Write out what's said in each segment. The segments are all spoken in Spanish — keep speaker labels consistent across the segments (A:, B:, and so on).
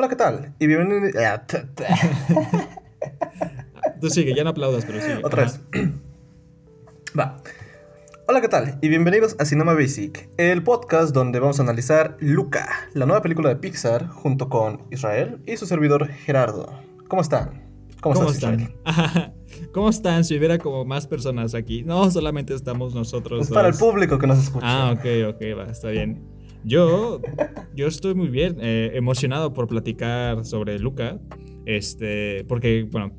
A: Hola, ¿qué tal? Y bienvenido.
B: Tú sigue, ya no aplaudas, pero sí.
A: Otra vez. Va. Hola, ¿qué tal? Y bienvenidos a Cinema Basic, el podcast donde vamos a analizar Luca, la nueva película de Pixar, junto con Israel y su servidor Gerardo. ¿Cómo están?
B: ¿Cómo, están? ¿Cómo están? Si hubiera como más personas aquí. No, solamente estamos nosotros.
A: Es para el público que nos escucha.
B: Ah, ok, ok, va, está bien. Yo, yo estoy muy bien, eh, emocionado por platicar sobre Luca. Este, porque, bueno,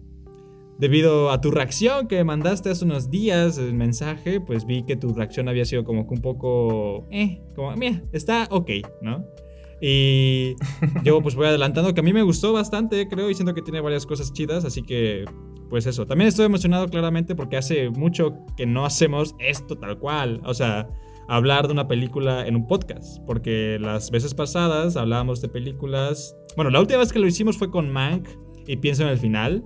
B: debido a tu reacción que mandaste hace unos días, el mensaje, pues vi que tu reacción había sido como que un poco, eh, como, mira, está ok, ¿no? Y yo pues voy adelantando que a mí me gustó bastante, creo, y siento que tiene varias cosas chidas, así que pues eso. También estoy emocionado claramente porque hace mucho que no hacemos esto tal cual, o sea, hablar de una película en un podcast, porque las veces pasadas hablábamos de películas, bueno, la última vez que lo hicimos fue con Mank y pienso en el final.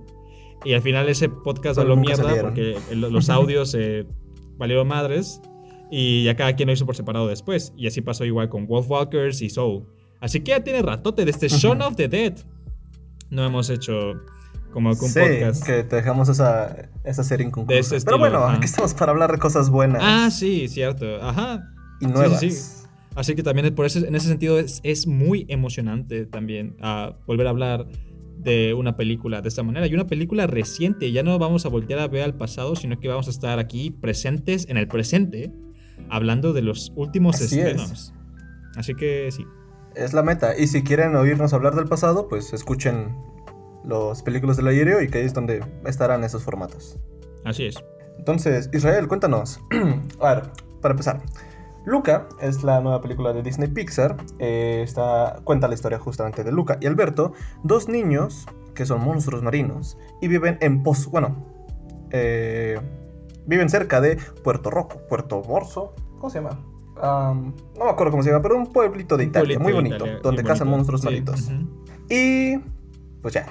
B: Y al final ese podcast lo mierda porque los audios valieron madres y ya cada quien lo hizo por separado después. Y así pasó igual con Wolfwalkers y Soul. Así que ya tiene ratote desde Shaun of the Dead. No hemos hecho como un
A: sí, podcast. que te dejamos esa, esa serie inconclusa. Pero bueno, aquí estamos para hablar de cosas buenas.
B: Ah, sí, cierto. Ajá.
A: Y nuevas.
B: Así que también por eso, en ese sentido es, es muy emocionante también a volver a hablar de una película de esta manera. Y una película reciente, ya no vamos a voltear a ver al pasado, sino que vamos a estar aquí presentes en el presente, hablando de los últimos estrenos. Así que sí.
A: Es la meta. Y si quieren oírnos hablar del pasado, pues escuchen los películas del aéreo y que ahí es donde estarán esos formatos.
B: Así es.
A: Entonces, Israel, cuéntanos. a ver, para empezar. Luca es la nueva película de Disney Pixar. Eh, cuenta la historia justamente de Luca y Alberto, dos niños que son monstruos marinos y viven en Poz. Bueno, eh, viven cerca de Puerto Roco, Puerto Morso. ¿Cómo se llama? no me acuerdo cómo se llama, pero un pueblito de Italia, muy bonito, donde cazan monstruos marinos. Y pues ya.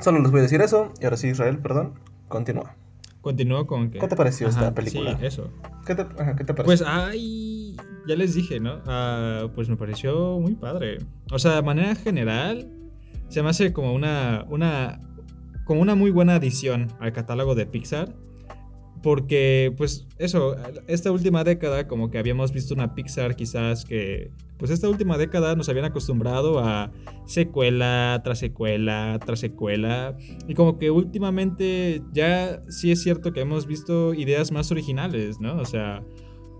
A: Solo les voy a decir eso. Y ahora sí, Israel, perdón, continúa.
B: Continúo con
A: que... ¿Qué te pareció esta película?
B: Sí, eso.
A: ¿Qué te, pareció?
B: Pues, ay, ya les dije, ¿no? Ah, pues me pareció muy padre. O sea, de manera general, se me hace como una, una, como una muy buena adición al catálogo de Pixar. Porque, pues, eso, esta última década, como que habíamos visto una Pixar quizás que, pues, esta última década nos habían acostumbrado a secuela tras secuela tras secuela. Y como que últimamente ya sí es cierto que hemos visto ideas más originales, ¿no? O sea,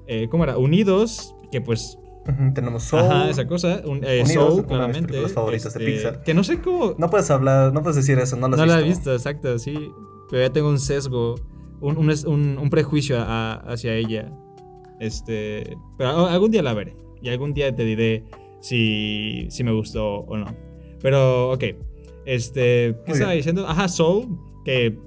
B: eh, ¿cómo era? Unidos, que pues
A: tenemos Soul.
B: Ajá, esa cosa. Un, eh, Soul, claramente.
A: Los favoritos de este, Pixar.
B: Que no sé cómo.
A: No puedes hablar, no puedes decir eso, no lo has
B: no
A: visto.
B: No la he visto, exacto, sí. Pero ya tengo un sesgo un, prejuicio hacia ella. Este, pero algún día la veré. Y algún día te diré si, si me gustó o no. Pero, ok. Este, ¿qué estaba diciendo? Ajá, Soul, que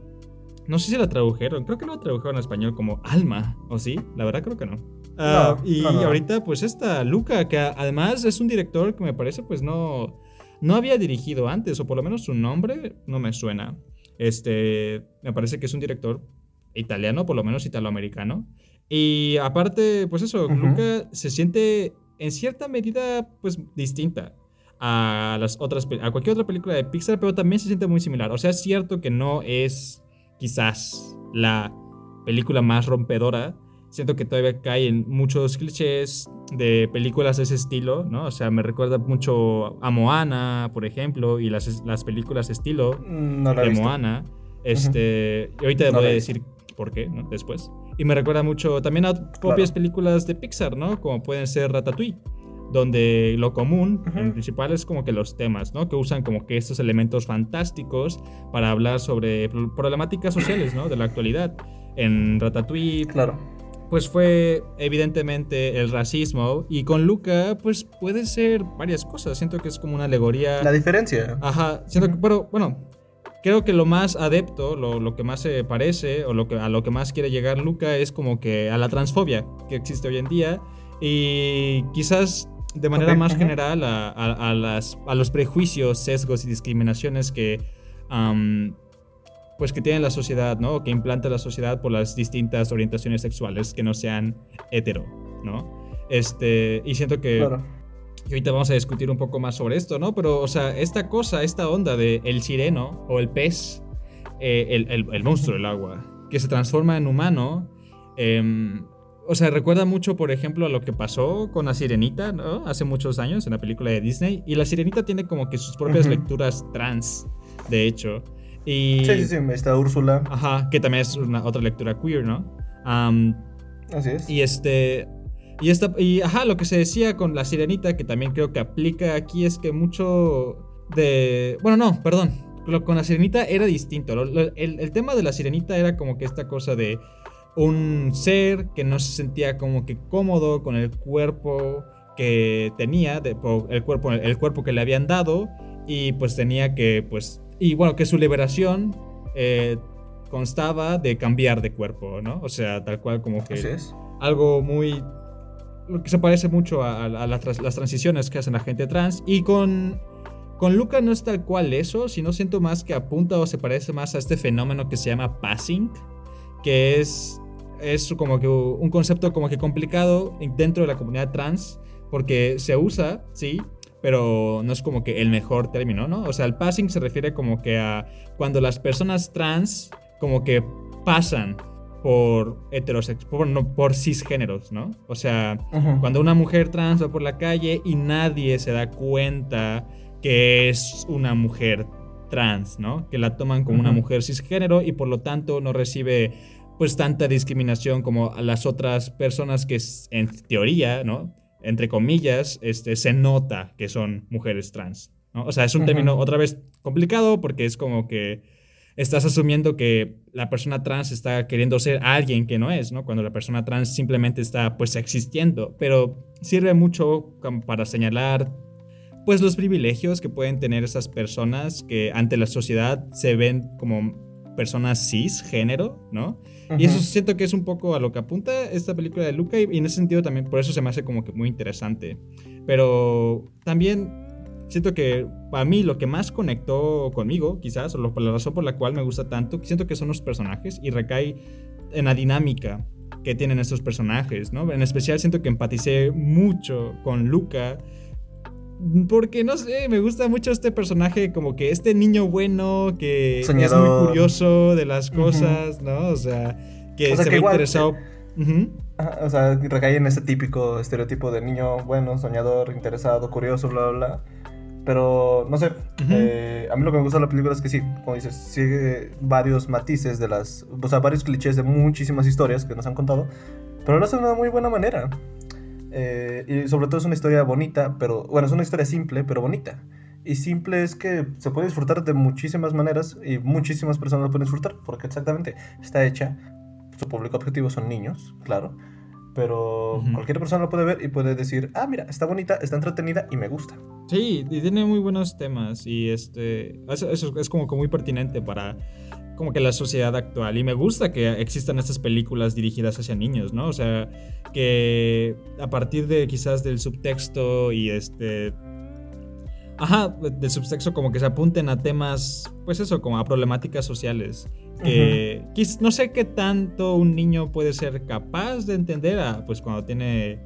B: no sé si la tradujeron. Creo que lo tradujeron en español como alma, ¿o sí? La verdad creo que no. Ah, y ahorita, pues esta Luca, que además es un director que me parece, pues no, no había dirigido antes, o por lo menos su nombre no me suena. Este, me parece que es un director italiano, por lo menos italoamericano. Y aparte, pues eso, Luca se siente en cierta medida pues distinta a las otras a cualquier otra película de Pixar, pero también se siente muy similar. O sea, es cierto que no es quizás la película más rompedora. Siento que todavía cae en muchos clichés de películas de ese estilo, ¿no? O sea, me recuerda mucho a Moana, por ejemplo, y las, las películas estilo de Moana. Este, y ahorita voy a decir por qué, ¿no? Después. Y me recuerda mucho también a propias películas de Pixar, ¿no? Como pueden ser Ratatouille, donde lo común, en principal, es como que los temas, ¿no? Que usan como que estos elementos fantásticos para hablar sobre problemáticas sociales, ¿no? De la actualidad. En Ratatouille,
A: claro.
B: pues fue evidentemente el racismo y con Luca, pues puede ser varias cosas. Siento que es como una alegoría.
A: La diferencia.
B: Ajá, siento que, pero bueno, creo que lo más adepto, lo, que más se parece o lo que, a lo que más quiere llegar Luca es como que a la transfobia que existe hoy en día y quizás de manera más general a, las, a, los prejuicios, sesgos y discriminaciones que, pues que tiene la sociedad, ¿no? que implanta la sociedad por las distintas orientaciones sexuales que no sean hetero, ¿no? Este, y siento que y ahorita vamos a discutir un poco más sobre esto, ¿no? Pero, o sea, esta cosa, esta onda de el sireno o el pez, eh, el, el, monstruo del agua, que se transforma en humano, em, o sea, recuerda mucho, por ejemplo, a lo que pasó con la sirenita, ¿no? Hace muchos años en la película de Disney. Y la sirenita tiene como que sus propias lecturas trans, de hecho. Y,
A: sí, sí, sí, está Úrsula.
B: Ajá, que también es una otra lectura queer, ¿no?
A: Así es.
B: Y este. Y, esta, y ajá, lo que se decía con la sirenita, que también creo que aplica aquí, es que mucho de. Bueno, no, perdón. Con la sirenita era distinto. El, el tema de la sirenita era como que esta cosa de un ser que no se sentía como que cómodo con el cuerpo que tenía, el, cuerpo, el cuerpo que le habían dado, y pues tenía que, pues, y bueno, que su liberación eh, constaba de cambiar de cuerpo, ¿no? O sea, tal cual como que
A: es.
B: algo muy... Que se parece mucho a, las, transiciones que hacen la gente trans. Y con, con Luca no es tal cual eso, sino siento más que apunta o se parece más a este fenómeno que se llama passing, que es, es como que un concepto como que complicado dentro de la comunidad trans, porque se usa, sí, pero no es como que el mejor término, ¿no? O sea, el passing se refiere como que a cuando las personas trans como que pasan por heterosexuales, por, no, por cisgéneros, ¿no? O sea, cuando una mujer trans va por la calle y nadie se da cuenta que es una mujer trans, ¿no? Que la toman como una mujer cisgénero y por lo tanto no recibe pues tanta discriminación como a las otras personas que en teoría, ¿no? entre comillas, este, se nota que son mujeres trans. ¿no? O sea, es un término otra vez complicado porque es como que estás asumiendo que la persona trans está queriendo ser alguien que no es, ¿no? Cuando la persona trans simplemente está pues existiendo, pero sirve mucho para señalar pues los privilegios que pueden tener esas personas que ante la sociedad se ven como personas cisgénero, ¿no? Y eso siento que es un poco a lo que apunta esta película de Luca y, en ese sentido también por eso se me hace como que muy interesante. Pero también siento que para mí lo que más conectó conmigo, quizás, o la razón por la cual me gusta tanto, siento que son los personajes y recae en la dinámica que tienen estos personajes, ¿no? En especial siento que empaticé mucho con Luca porque no sé, me gusta mucho este personaje, como que este niño bueno que es muy curioso de las cosas, ¿no? O sea, que se ve interesado.
A: Eh, o sea, recae en ese típico estereotipo de niño bueno, soñador, interesado, curioso, bla, bla, bla. Pero, no sé, eh, a mí lo que me gusta de la película es que sí, como dices, sigue varios matices de las, o sea, varios clichés de muchísimas historias que nos han contado, pero lo hace de una muy buena manera. Eh, y sobre todo es una historia bonita, pero bueno, es una historia simple, pero bonita. Y simple es que se puede disfrutar de muchísimas maneras y muchísimas personas lo pueden disfrutar, porque exactamente está hecha, su público objetivo son niños, claro, pero cualquier persona lo puede ver y puede decir, ah, mira, está bonita, está entretenida y me gusta.
B: Sí, y tiene muy buenos temas y este, eso, eso es como que muy pertinente para como que la sociedad actual. Y me gusta que existan estas películas dirigidas hacia niños, ¿no? O sea, que a partir de quizás del subtexto y este... Ajá, del subtexto como que se apunten a temas, pues eso, como a problemáticas sociales. Que no sé qué tanto un niño puede ser capaz de entender a, pues cuando tiene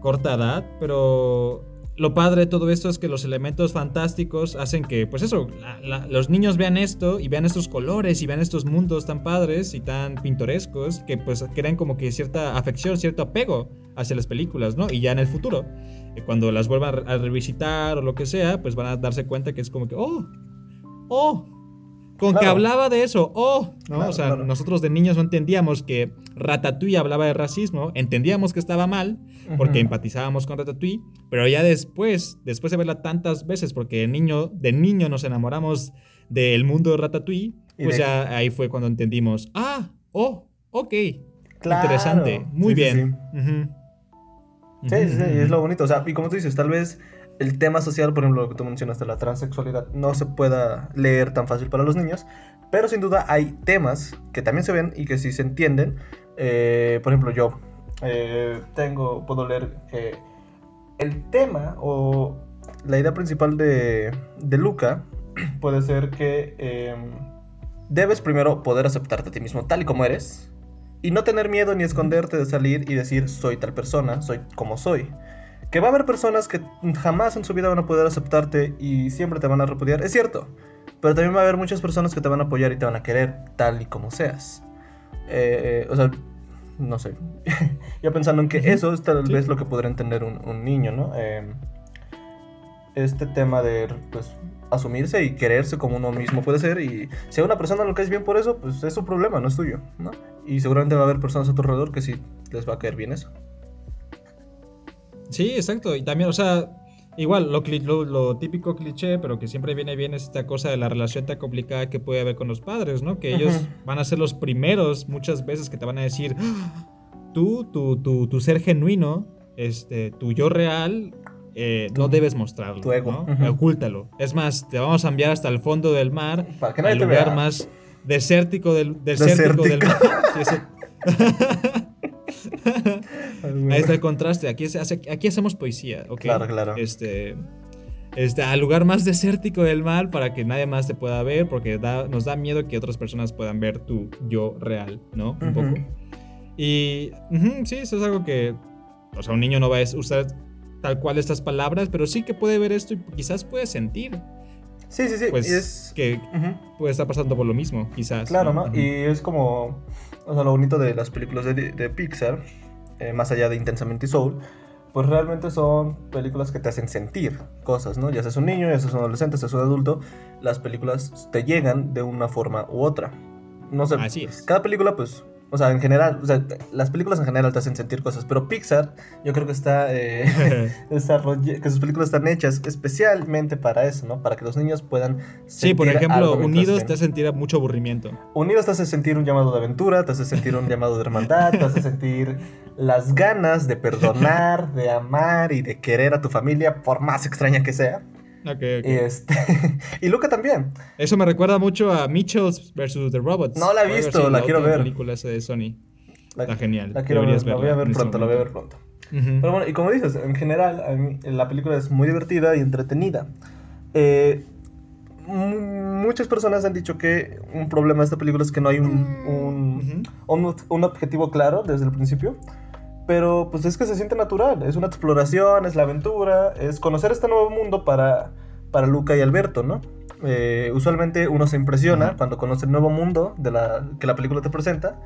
B: corta edad, pero lo padre de todo esto es que los elementos fantásticos hacen que, pues eso, los niños vean esto y vean estos colores y vean estos mundos tan padres y tan pintorescos que pues crean como que cierta afección, cierto apego hacia las películas, ¿no? Y ya en el futuro, cuando las vuelvan a revisitar o lo que sea, pues van a darse cuenta que es como que, oh, oh, con que hablaba de eso, oh, ¿no? o sea, nosotros de niños no entendíamos que Ratatouille hablaba de racismo, entendíamos que estaba mal, porque empatizábamos con Ratatouille, pero ya después, después de verla tantas veces, porque de niño, de niño nos enamoramos del mundo de Ratatouille, pues ya ahí fue cuando entendimos, ah, oh, ok, interesante, muy bien.
A: Sí, sí, sí, es lo bonito, o sea, y como tú dices, tal vez el tema social, por ejemplo, lo que tú mencionaste, la transexualidad, no se pueda leer tan fácil para los niños, pero sin duda hay temas que también se ven y que sí se entienden. Eh, por ejemplo, yo eh, tengo, puedo leer que el tema o la idea principal de, de Luca puede ser que em, debes primero poder aceptarte a ti mismo tal y como eres y no tener miedo ni esconderte de salir y decir soy tal persona, soy como soy Que va a haber personas que jamás en su vida van a poder aceptarte y siempre te van a repudiar, es cierto. Pero también va a haber muchas personas que te van a apoyar y te van a querer tal y como seas. Eh, o sea, no sé. Yo pensando en que eso es tal vez lo que podría entender un, niño, ¿no? Em, este tema de pues, asumirse y quererse como uno mismo puede ser. Y si a una persona lo caes bien por eso, pues es su problema, no es tuyo, ¿no? Y seguramente va a haber personas a tu alrededor que sí les va a caer bien eso.
B: Sí, exacto. Y también, o sea, igual, lo, lo, típico cliché, pero que siempre viene bien es esta cosa de la relación tan complicada que puede haber con los padres, ¿no? Que ellos van a ser los primeros muchas veces que te van a decir, ah, tú, tu, tu, tu ser genuino, este, tu yo real, eh, no debes mostrarlo. Tu ego. ¿no? Ocúltalo. Es más, te vamos a enviar hasta el fondo del mar.
A: Para que nadie lugar
B: más desértico del, desértico, del mar. Ahí está el contraste. Aquí, aquí hacemos poesía.
A: Claro, claro.
B: Este, este, al lugar más desértico del mar para que nadie más te pueda ver, porque nos da miedo que otras personas puedan ver tu yo real, ¿no? Un poco. Y sí, eso es algo que, o sea, un niño no va a usar tal cual estas palabras, pero sí que puede ver esto y quizás puede sentir.
A: Sí, sí, sí.
B: Pues es... que puede estar pasando por lo mismo, quizás.
A: Claro, ¿no? Y es como, o sea, lo bonito de las películas de, Pixar, eh, más allá de Intensamente Soul, pues realmente son películas que te hacen sentir cosas, ¿no? Ya seas un niño, ya seas un adolescente, ya seas un adulto, las películas te llegan de una forma u otra. No sé,
B: Así es.
A: cada película pues o sea, en general, o sea, las películas en general te hacen sentir cosas, pero Pixar, yo creo que está eh, que sus películas están hechas especialmente para eso, ¿no? Para que los niños puedan
B: sentir Sí, por ejemplo, Unidos te hace sentir mucho aburrimiento.
A: Unidos te hace sentir un llamado de aventura, te hace sentir un llamado de hermandad, te hace sentir las ganas de perdonar, de amar y de querer a tu familia, por más extraña que sea. Y, este, y Luca también.
B: Eso me recuerda mucho a Mitchells vs. The Robots.
A: No la he visto, la, quiero ver.
B: película esa de Sony. Está genial.
A: La quiero ver, la voy a ver pronto, la voy a ver pronto. Pero bueno, y como dices, en general, la película es muy divertida y entretenida. Eh, muchas personas han dicho que un problema de esta película es que no hay un, un, un objetivo claro desde el principio. Pero pues es que se siente natural, es una exploración, es la aventura, es conocer este nuevo mundo para, para Luca y Alberto, ¿no? Eh, usualmente uno se impresiona cuando conoce el nuevo mundo de la, que la película te presenta,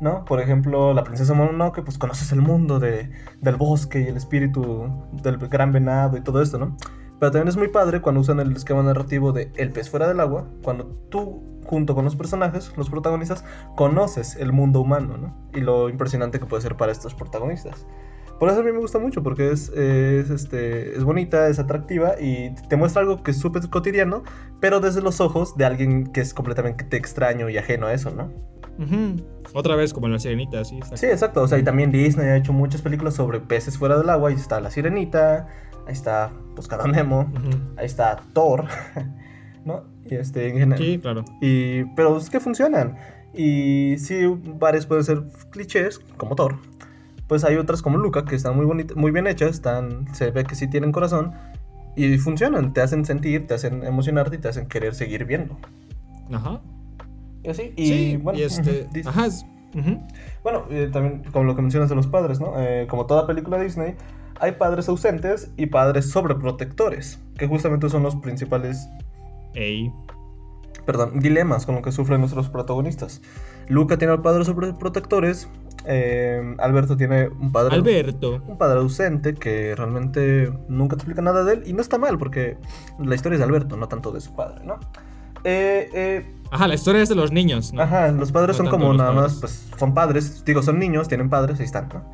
A: ¿no? Por ejemplo, la princesa Mononoke, pues conoces el mundo de, del bosque y el espíritu del gran venado y todo esto, ¿no? Pero también es muy padre cuando usan el esquema narrativo de el pez fuera del agua, cuando tú junto con los personajes, los protagonistas, conoces el mundo humano, ¿no? Y lo impresionante que puede ser para estos protagonistas. Por eso a mí me gusta mucho, porque es, es, este, es bonita, es atractiva y te muestra algo que es súper cotidiano, pero desde los ojos de alguien que es completamente extraño y ajeno a eso, ¿no?
B: Otra vez como en La Sirenita, sí.
A: Sí, exacto. O sea, y también Disney ha hecho muchas películas sobre peces fuera del agua. Ahí está La Sirenita, ahí está Buscando Nemo, ahí está Thor. ¿no? Y este, en general.
B: Sí, claro.
A: Y, pero es que funcionan. Y sí, varias pueden ser clichés, como Thor. Pues hay otras como Luca, que están muy, muy bien hechas, están, se ve que sí tienen corazón. Y funcionan, te hacen sentir, te hacen emocionarte y te hacen querer seguir viendo.
B: Ajá.
A: Y así, y bueno.
B: Y este, ajá.
A: Bueno, eh, también como lo que mencionas de los padres, ¿no? Eh, como toda película Disney, hay padres ausentes y padres sobreprotectores, que justamente son los principales Perdón, dilemas con los que sufren nuestros protagonistas. Luca tiene al padre sobreprotectores. Eh, Alberto tiene un padre.
B: Alberto.
A: Un padre ausente que realmente nunca te explica nada de él. Y no está mal, porque la historia es de Alberto, no tanto de su padre, ¿no? Eh, eh,
B: Ajá, la historia es de los niños, ¿no?
A: Ajá, los padres son como nada más, pues son padres, digo, son niños, tienen padres, ahí están, ¿no?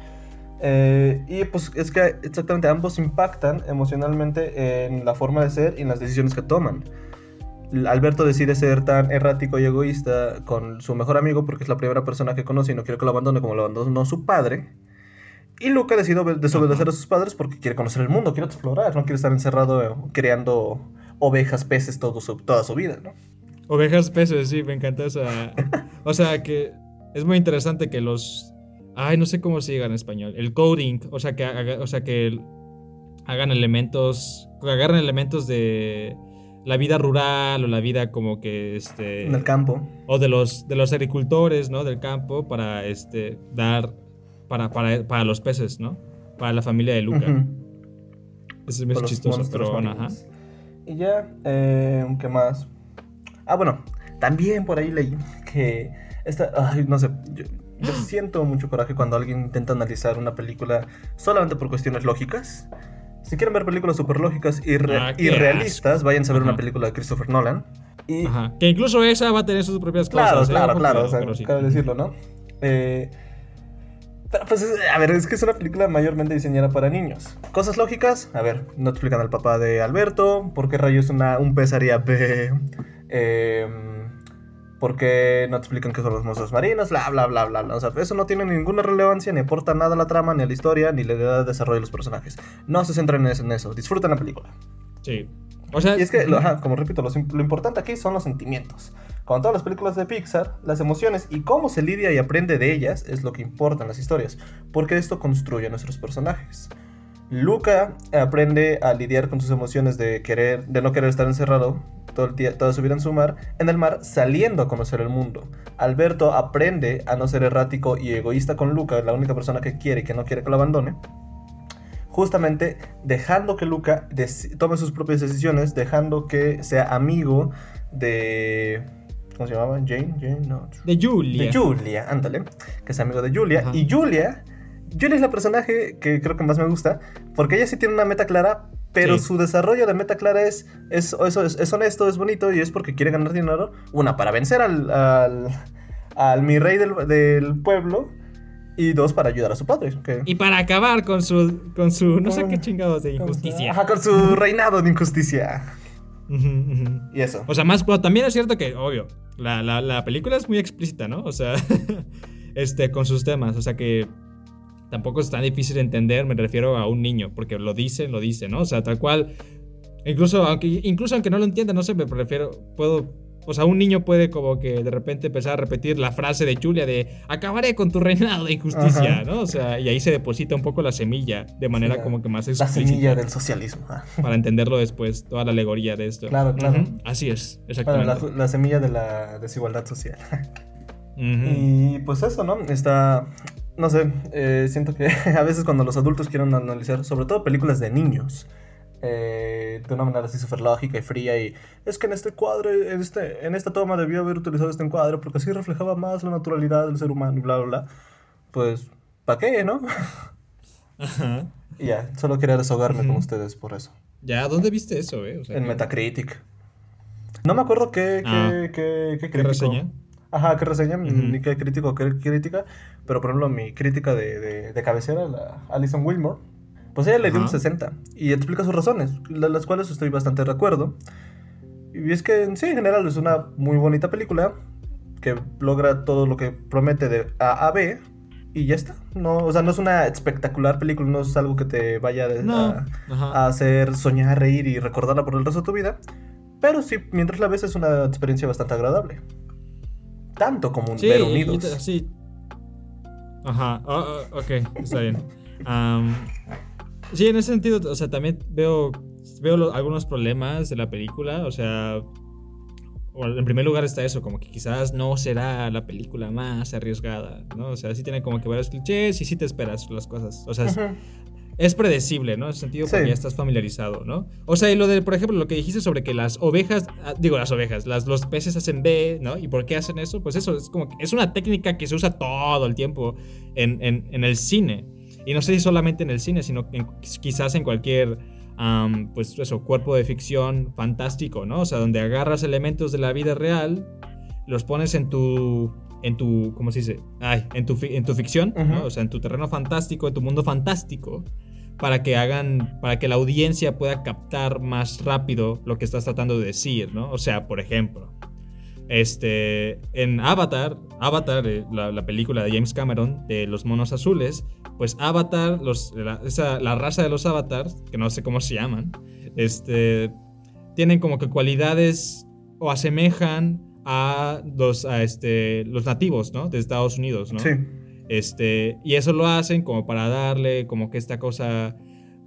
A: Eh, y pues es que exactamente ambos impactan emocionalmente en la forma de ser y en las decisiones que toman. Alberto decide ser tan errático y egoísta con su mejor amigo porque es la primera persona que conoce y no quiere que lo abandone como lo abandonó su padre. Y Luca decide desobedecer a sus padres porque quiere conocer el mundo, quiere explorar, no quiere estar encerrado eh, creando ovejas, peces todo toda su vida, ¿no?
B: Ovejas, peces, sí, me encanta esa. o sea, que es muy interesante que los. Ay, no sé cómo se diga en español. El coding, o sea, que, o sea, que hagan elementos. Agarran elementos de la vida rural o la vida como que este
A: en el campo
B: o de los de los agricultores no del campo para este dar para, para, para los peces no para la familia de Luca Ese es chistoso, pero bueno, ajá.
A: Y ya, eh, ¿qué más? Ah, bueno, también por ahí leí que esta, ay, no sé, yo, siento mucho coraje cuando alguien intenta analizar una película solamente por cuestiones lógicas. Si quieren ver películas super lógicas y, ah, realistas, vayan a ver una película de Christopher Nolan.
B: Y... Ajá. Que incluso esa va a tener sus propias cosas.
A: Claro, ¿eh? claro, claro. O sea, cabe decirlo, ¿no? Eh, pero pues, a ver, es que es una película mayormente diseñada para niños. Cosas lógicas, a ver, no te explican al papá de Alberto, por qué rayos una, un pez haría B, eh, por qué no te explican qué son los monstruos marinos, bla, bla, bla, bla, bla. O sea, eso no tiene ninguna relevancia, ni aporta nada a la trama, ni a la historia, ni le da desarrollo a los personajes. No se centren en eso, disfruten la película.
B: Sí.
A: O sea, y es que, como repito, lo, lo importante aquí son los sentimientos. Como todas las películas de Pixar, las emociones y cómo se lidia y aprende de ellas es lo que importa en las historias, porque esto construye a nuestros personajes. Luca aprende a lidiar con sus emociones de querer, de no querer estar encerrado todo el día, toda su vida en su mar, en el mar, saliendo a conocer el mundo. Alberto aprende a no ser errático y egoísta con Luca, la única persona que quiere y que no quiere que lo abandone. Justamente dejando que Luca tome sus propias decisiones, dejando que sea amigo de ¿Cómo se llamaba? Jane, Jane, no.
B: De Julia.
A: De Julia, ándale. Que es amigo de Julia. Y Julia, Julia es la personaje que creo que más me gusta. Porque ella sí tiene una meta clara. Pero su desarrollo de meta clara es, es, eso es, honesto, es bonito y es porque quiere ganar dinero. Una, para vencer al, al, mi rey del, pueblo y dos para ayudar a su padre.
B: Y para acabar con su, con su no sé qué chingados de injusticia.
A: Ajá, con su reinado de injusticia. Y eso.
B: O sea, más, pero también es cierto que, obvio, la, la, película es muy explícita, ¿no? O sea, este, con sus temas. O sea que tampoco es tan difícil de entender, me refiero a un niño, porque lo dice, lo dice, ¿no? O sea, tal cual. Incluso aunque, incluso aunque no lo entienda, no sé, me refiero, puedo o sea, un niño puede como que de repente empezar a repetir la frase de Julia de acabaré con tu reinado de injusticia, ¿no? O sea, y ahí se deposita un poco la semilla de manera como que más
A: explícita. La semilla del socialismo.
B: Para entenderlo después, toda la alegoría de esto.
A: Claro, claro.
B: Así es, exactamente.
A: la, semilla de la desigualdad social. Y pues eso, ¿no? Está no sé, eh, siento que a veces cuando los adultos quieren analizar, sobre todo películas de niños, eh, de una manera así súper lógica y fría. Y es que en este cuadro, en, este, en esta toma debió haber utilizado este encuadre porque así reflejaba más la naturalidad del ser humano y bla, bla, bla. Pues, ¿para qué, no? Ajá. Y ya, solo quería desahogarme con ustedes por eso.
B: Ya, ¿dónde viste eso, eh?
A: en Metacritic. No me acuerdo qué, qué, qué,
B: qué, ¿Qué reseña?
A: Ajá, qué reseña, ni qué crítico, qué crítica. Pero por ejemplo, mi crítica de, de, de cabecera, la Alison Wilmore pues ella le dio un 60 y explica sus razones, las cuales estoy bastante de acuerdo. Y es que sí, en general es una muy bonita película que logra todo lo que promete de A a B y ya está. No, o sea, no es una espectacular película, no es algo que te vaya a, hacer soñar, reír y recordarla por el resto de tu vida. Pero sí, mientras la ves es una experiencia bastante agradable. Tanto como un ver unidos.
B: Sí. Ajá, oh, oh, ok, está bien. Sí, en ese sentido, o sea, también veo, veo algunos problemas de la película, o sea, en primer lugar está eso, como que quizás no será la película más arriesgada, ¿no? O sea, sí tiene como que varios clichés y sí te esperas las cosas, o sea, es, predecible, ¿no? En ese sentido, porque ya estás familiarizado, ¿no? O sea, y lo de, por ejemplo, lo que dijiste sobre que las ovejas, ah, digo las ovejas, las, los peces hacen B, ¿no? ¿Y por qué hacen eso? Pues eso, es como es una técnica que se usa todo el tiempo en, en, en el cine. Y no sé si solamente en el cine, sino quizás en cualquier, pues eso, cuerpo de ficción fantástico, ¿no? O sea, donde agarras elementos de la vida real, los pones en tu, en tu, ¿cómo se dice? Ay, en tu, en tu ficción, ¿no? O sea, en tu terreno fantástico, en tu mundo fantástico, para que hagan, para que la audiencia pueda captar más rápido lo que estás tratando de decir, ¿no? O sea, por ejemplo, este, en Avatar, Avatar, eh, la, película de James Cameron de los monos azules, pues Avatar, los, la, esa, la raza de los avatars, que no sé cómo se llaman, este, tienen como que cualidades o asemejan a los, a este, los nativos, ¿no? De Estados Unidos, ¿no? Sí. Este, y eso lo hacen como para darle como que esta cosa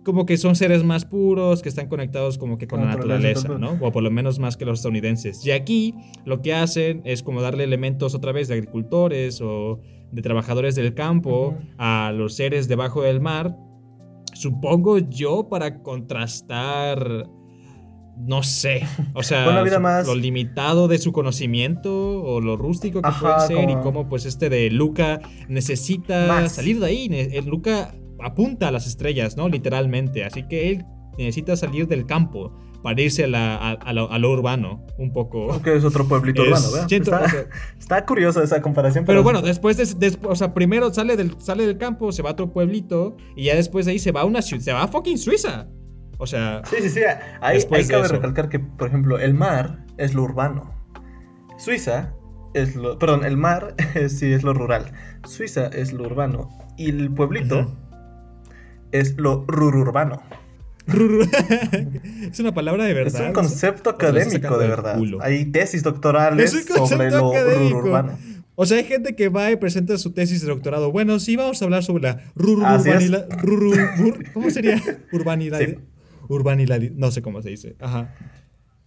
B: como que son seres más puros, que están conectados como que con la naturaleza, ¿no? O por lo menos más que los estadounidenses. Y aquí lo que hacen es como darle elementos otra vez de agricultores o de trabajadores del campo a los seres debajo del mar, supongo yo, para contrastar no sé, o sea, lo limitado de su conocimiento o lo rústico que puede ser y cómo pues este de Luca necesita salir de ahí. El Luca apunta a las estrellas, ¿no? Literalmente, así que él necesita salir del campo para irse a, lo, urbano, un poco.
A: Que es otro pueblito urbano, ¿verdad? Está, curiosa esa comparación.
B: Pero, bueno, después, de, o sea, primero sale del, sale del campo, se va a otro pueblito y ya después de ahí se va a una ciudad, se va a fucking Suiza. O sea.
A: Sí, sí, sí. Ahí, cabe recalcar que, por ejemplo, el mar es lo urbano. Suiza es lo. Perdón, el mar sí es lo rural. Suiza es lo urbano. Y el pueblito es lo rururbano.
B: es una palabra de verdad.
A: Es un concepto académico de verdad. Hay tesis doctorales sobre lo rururbano.
B: O sea, hay gente que va y presenta su tesis de doctorado. Bueno, sí, vamos a hablar sobre la rururbanidad. ¿Cómo sería? Urbanidad urbanidad, no sé cómo se dice. Ajá.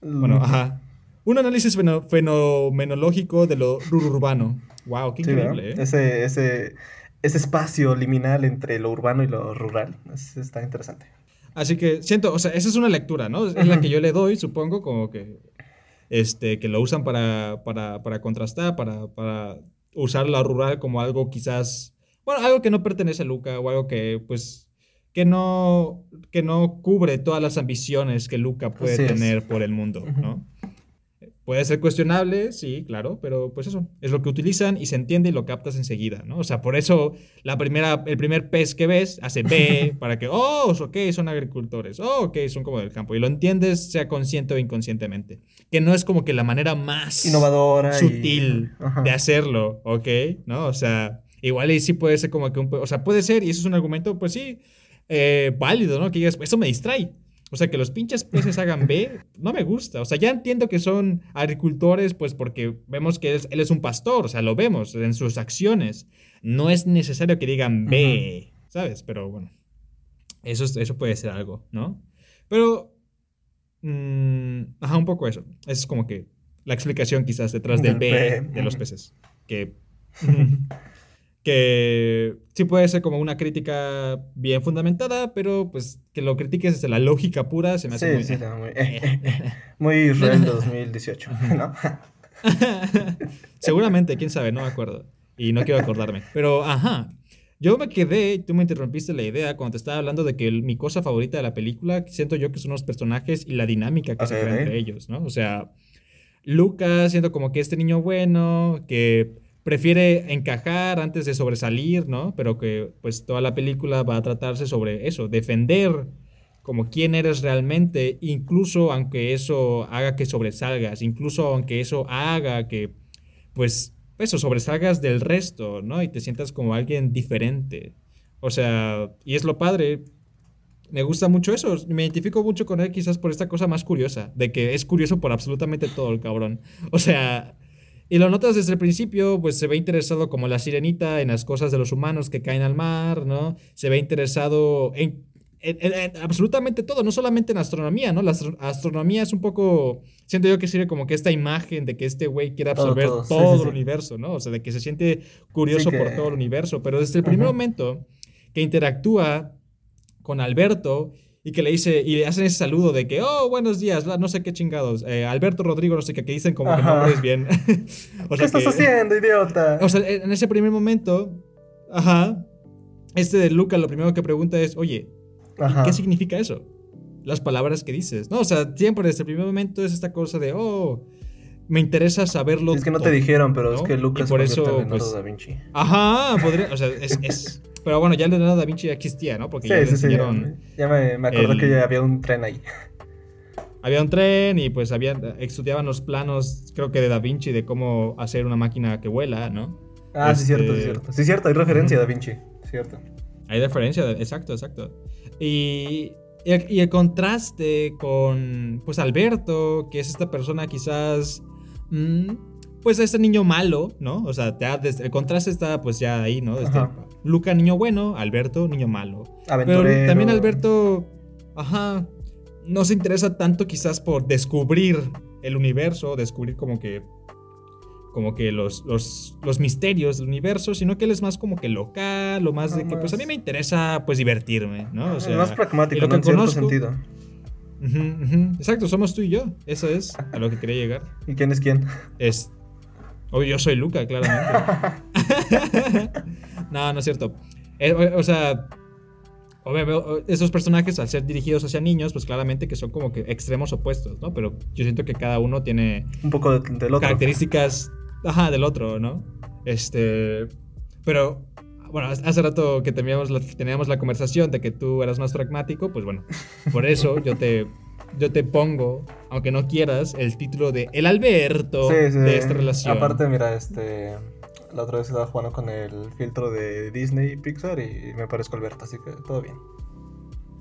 B: Bueno, ajá. Un análisis fenomenológico de lo urbano. Wow, qué increíble, ¿eh?
A: Ese, ese, ese espacio liminal entre lo urbano y lo rural. está interesante.
B: Así que siento, o sea, esa es una lectura, ¿no? Es la que yo le doy, supongo, como que, este, que lo usan para, para, para contrastar, para, para usar la rural como algo quizás, bueno, algo que no pertenece a Luca o algo que, pues, que no, que no cubre todas las ambiciones que Luca puede tener por el mundo, ¿no? Puede ser cuestionable, sí, claro, pero pues eso, es lo que utilizan y se entiende y lo captas enseguida, ¿no? O sea, por eso la primera, el primer pez que ves hace B para que, oh, ok, son agricultores, oh, ok, son como del campo, y lo entiendes, sea consciente o inconscientemente. Que no es como que la manera más
A: innovadora,
B: sutil de hacerlo, ¿ok? ¿No? O sea, igual y sí puede ser como que un, o sea, puede ser, y eso es un argumento, pues sí, eh, válido, ¿no? Que digas, eso me distrae. O sea, que los pinches peces hagan B, no me gusta. O sea, ya entiendo que son agricultores, pues porque vemos que él es un pastor, o sea, lo vemos en sus acciones. No es necesario que digan B, ¿sabes? Pero bueno, eso, eso puede ser algo, ¿no? Pero, mm, ajá, un poco eso. Es como que la explicación quizás detrás del B de los peces. Que... que sí puede ser como una crítica bien fundamentada, pero pues que lo critiques desde la lógica pura se me hace muy...
A: Sí, muy, muy 2018, ¿no?
B: Seguramente, quién sabe, no me acuerdo. Y no quiero acordarme. Pero, ajá. Yo me quedé, tú me interrumpiste la idea cuando te estaba hablando de que mi cosa favorita de la película, siento yo que son los personajes y la dinámica que se crea entre ellos, ¿no? O sea, Lucas siendo como que este niño bueno, que prefiere encajar antes de sobresalir, ¿no? Pero que pues toda la película va a tratarse sobre eso, defender como quién eres realmente, incluso aunque eso haga que sobresalgas, incluso aunque eso haga que pues eso sobresalgas del resto, ¿no? Y te sientas como alguien diferente. O sea, y es lo padre. Me gusta mucho eso, me identifico mucho con él quizás por esta cosa más curiosa, de que es curioso por absolutamente todo el cabrón. O sea, y lo notas desde el principio, pues se ve interesado como la sirenita en las cosas de los humanos que caen al mar, ¿no? Se ve interesado en, absolutamente todo, no solamente en astronomía, ¿no? La astronomía es un poco, siento yo que sirve como que esta imagen de que este güey quiere absorber todo, el universo, ¿no? O sea, de que se siente curioso por todo el universo, pero desde el primer momento que interactúa con Alberto y que le dice, y le hacen ese saludo de que, oh, buenos días, no sé qué chingados, eh, Alberto Rodrigo, no sé qué, que dicen como que no es bien.
A: o sea ¿Qué estás haciendo, idiota?
B: O sea, en ese primer momento, ajá, este de Luca lo primero que pregunta es, oye, ¿qué significa eso? Las palabras que dices, ¿no? O sea, siempre desde el primer momento es esta cosa de, oh, me interesa saberlo.
A: Es que no te dijeron, pero es que Lucas
B: por eso, pues, da Vinci. Ajá, podría, o sea, es pero bueno, ya el Leonardo da Vinci ya existía, ¿no?
A: Porque ya le enseñaron. ya, me, me acordé que ya había un tren ahí.
B: Había un tren y pues habían, estudiaban los planos, creo que de Da Vinci, de cómo hacer una máquina que vuela, ¿no?
A: Ah, sí, cierto, sí, este, cierto. Sí, cierto, hay referencia a Da Vinci, cierto.
B: Hay referencia, exacto, exacto. Y, y, el, contraste con, pues, Alberto, que es esta persona quizás... Mm, pues este niño malo, ¿no? O sea, el contraste está pues ya ahí, ¿no? Desde Luca, niño bueno, Alberto, niño malo. Pero también Alberto, ajá, no se interesa tanto quizás por descubrir el universo, descubrir como que como que los, los, los misterios del universo, sino que él es más como que local, o más de que, pues a mí me interesa, pues divertirme, ¿no? O sea,
A: más pragmático,
B: lo que
A: En cierto
B: Exacto, somos tú y yo. Eso es a lo que quería llegar.
A: ¿Y quién es quién?
B: Es. Obvio, yo soy Luca, claramente. no, no es cierto. Eh, o, o sea, obvio, esos personajes, al ser dirigidos hacia niños, pues claramente que son como que extremos opuestos, ¿no? Pero yo siento que cada uno tiene
A: Un poco de- del otro.
B: características ajá, del otro, ¿no? Este. Pero. Bueno, hace rato que teníamos la, teníamos la conversación de que tú eras más pragmático, pues bueno, por eso yo te, yo te pongo, aunque no quieras, el título de El Alberto
A: Sí, sí.
B: de esta relación.
A: Aparte, mira, este. La otra vez estaba jugando con el filtro de Disney y Pixar y me parezco Alberto, así que todo bien.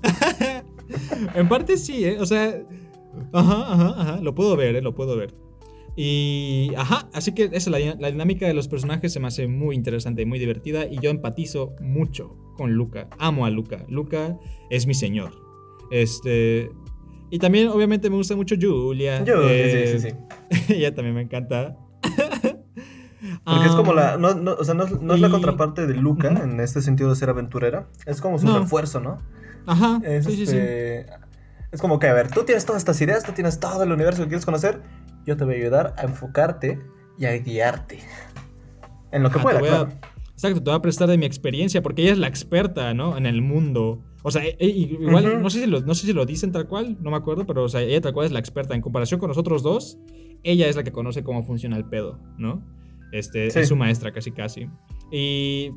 B: en parte sí, ¿eh? O sea, ajá, ajá, ajá, lo puedo ver, ¿eh? Lo puedo ver. Y, ajá, así que esa, la, la dinámica de los personajes se me hace muy interesante y muy divertida y yo empatizo mucho con Luca. Amo a Luca. Luca es mi señor. Este... Y también, obviamente, me gusta mucho Julia. Eh,
A: sí, sí, sí. sí.
B: ella también me encanta.
A: Porque es como la. No, no, o sea, no, es- no es la contraparte de Luca en este sentido de ser aventurera. Es como su refuerzo, ¿no?
B: Ajá,
A: Es,
B: sí, sí, sí.
A: este, es como que, a ver, tú tienes todas estas ideas, tú tienes todo el universo que quieres conocer. Yo te voy a ayudar a enfocarte y a guiarte. En lo que
B: Ajá,
A: pueda,
B: te a-
A: claro.
B: Exacto, te voy a prestar de mi experiencia porque ella es la experta, ¿no? En el mundo. O sea, e- e- igual, no, sé si lo, no sé si lo dicen tal cual, no me acuerdo, pero o sea, ella tal cual es la experta. En comparación con nosotros dos, ella es la que conoce cómo funciona el pedo, ¿no? Este,
A: Sí.
B: Es su maestra casi casi. Y...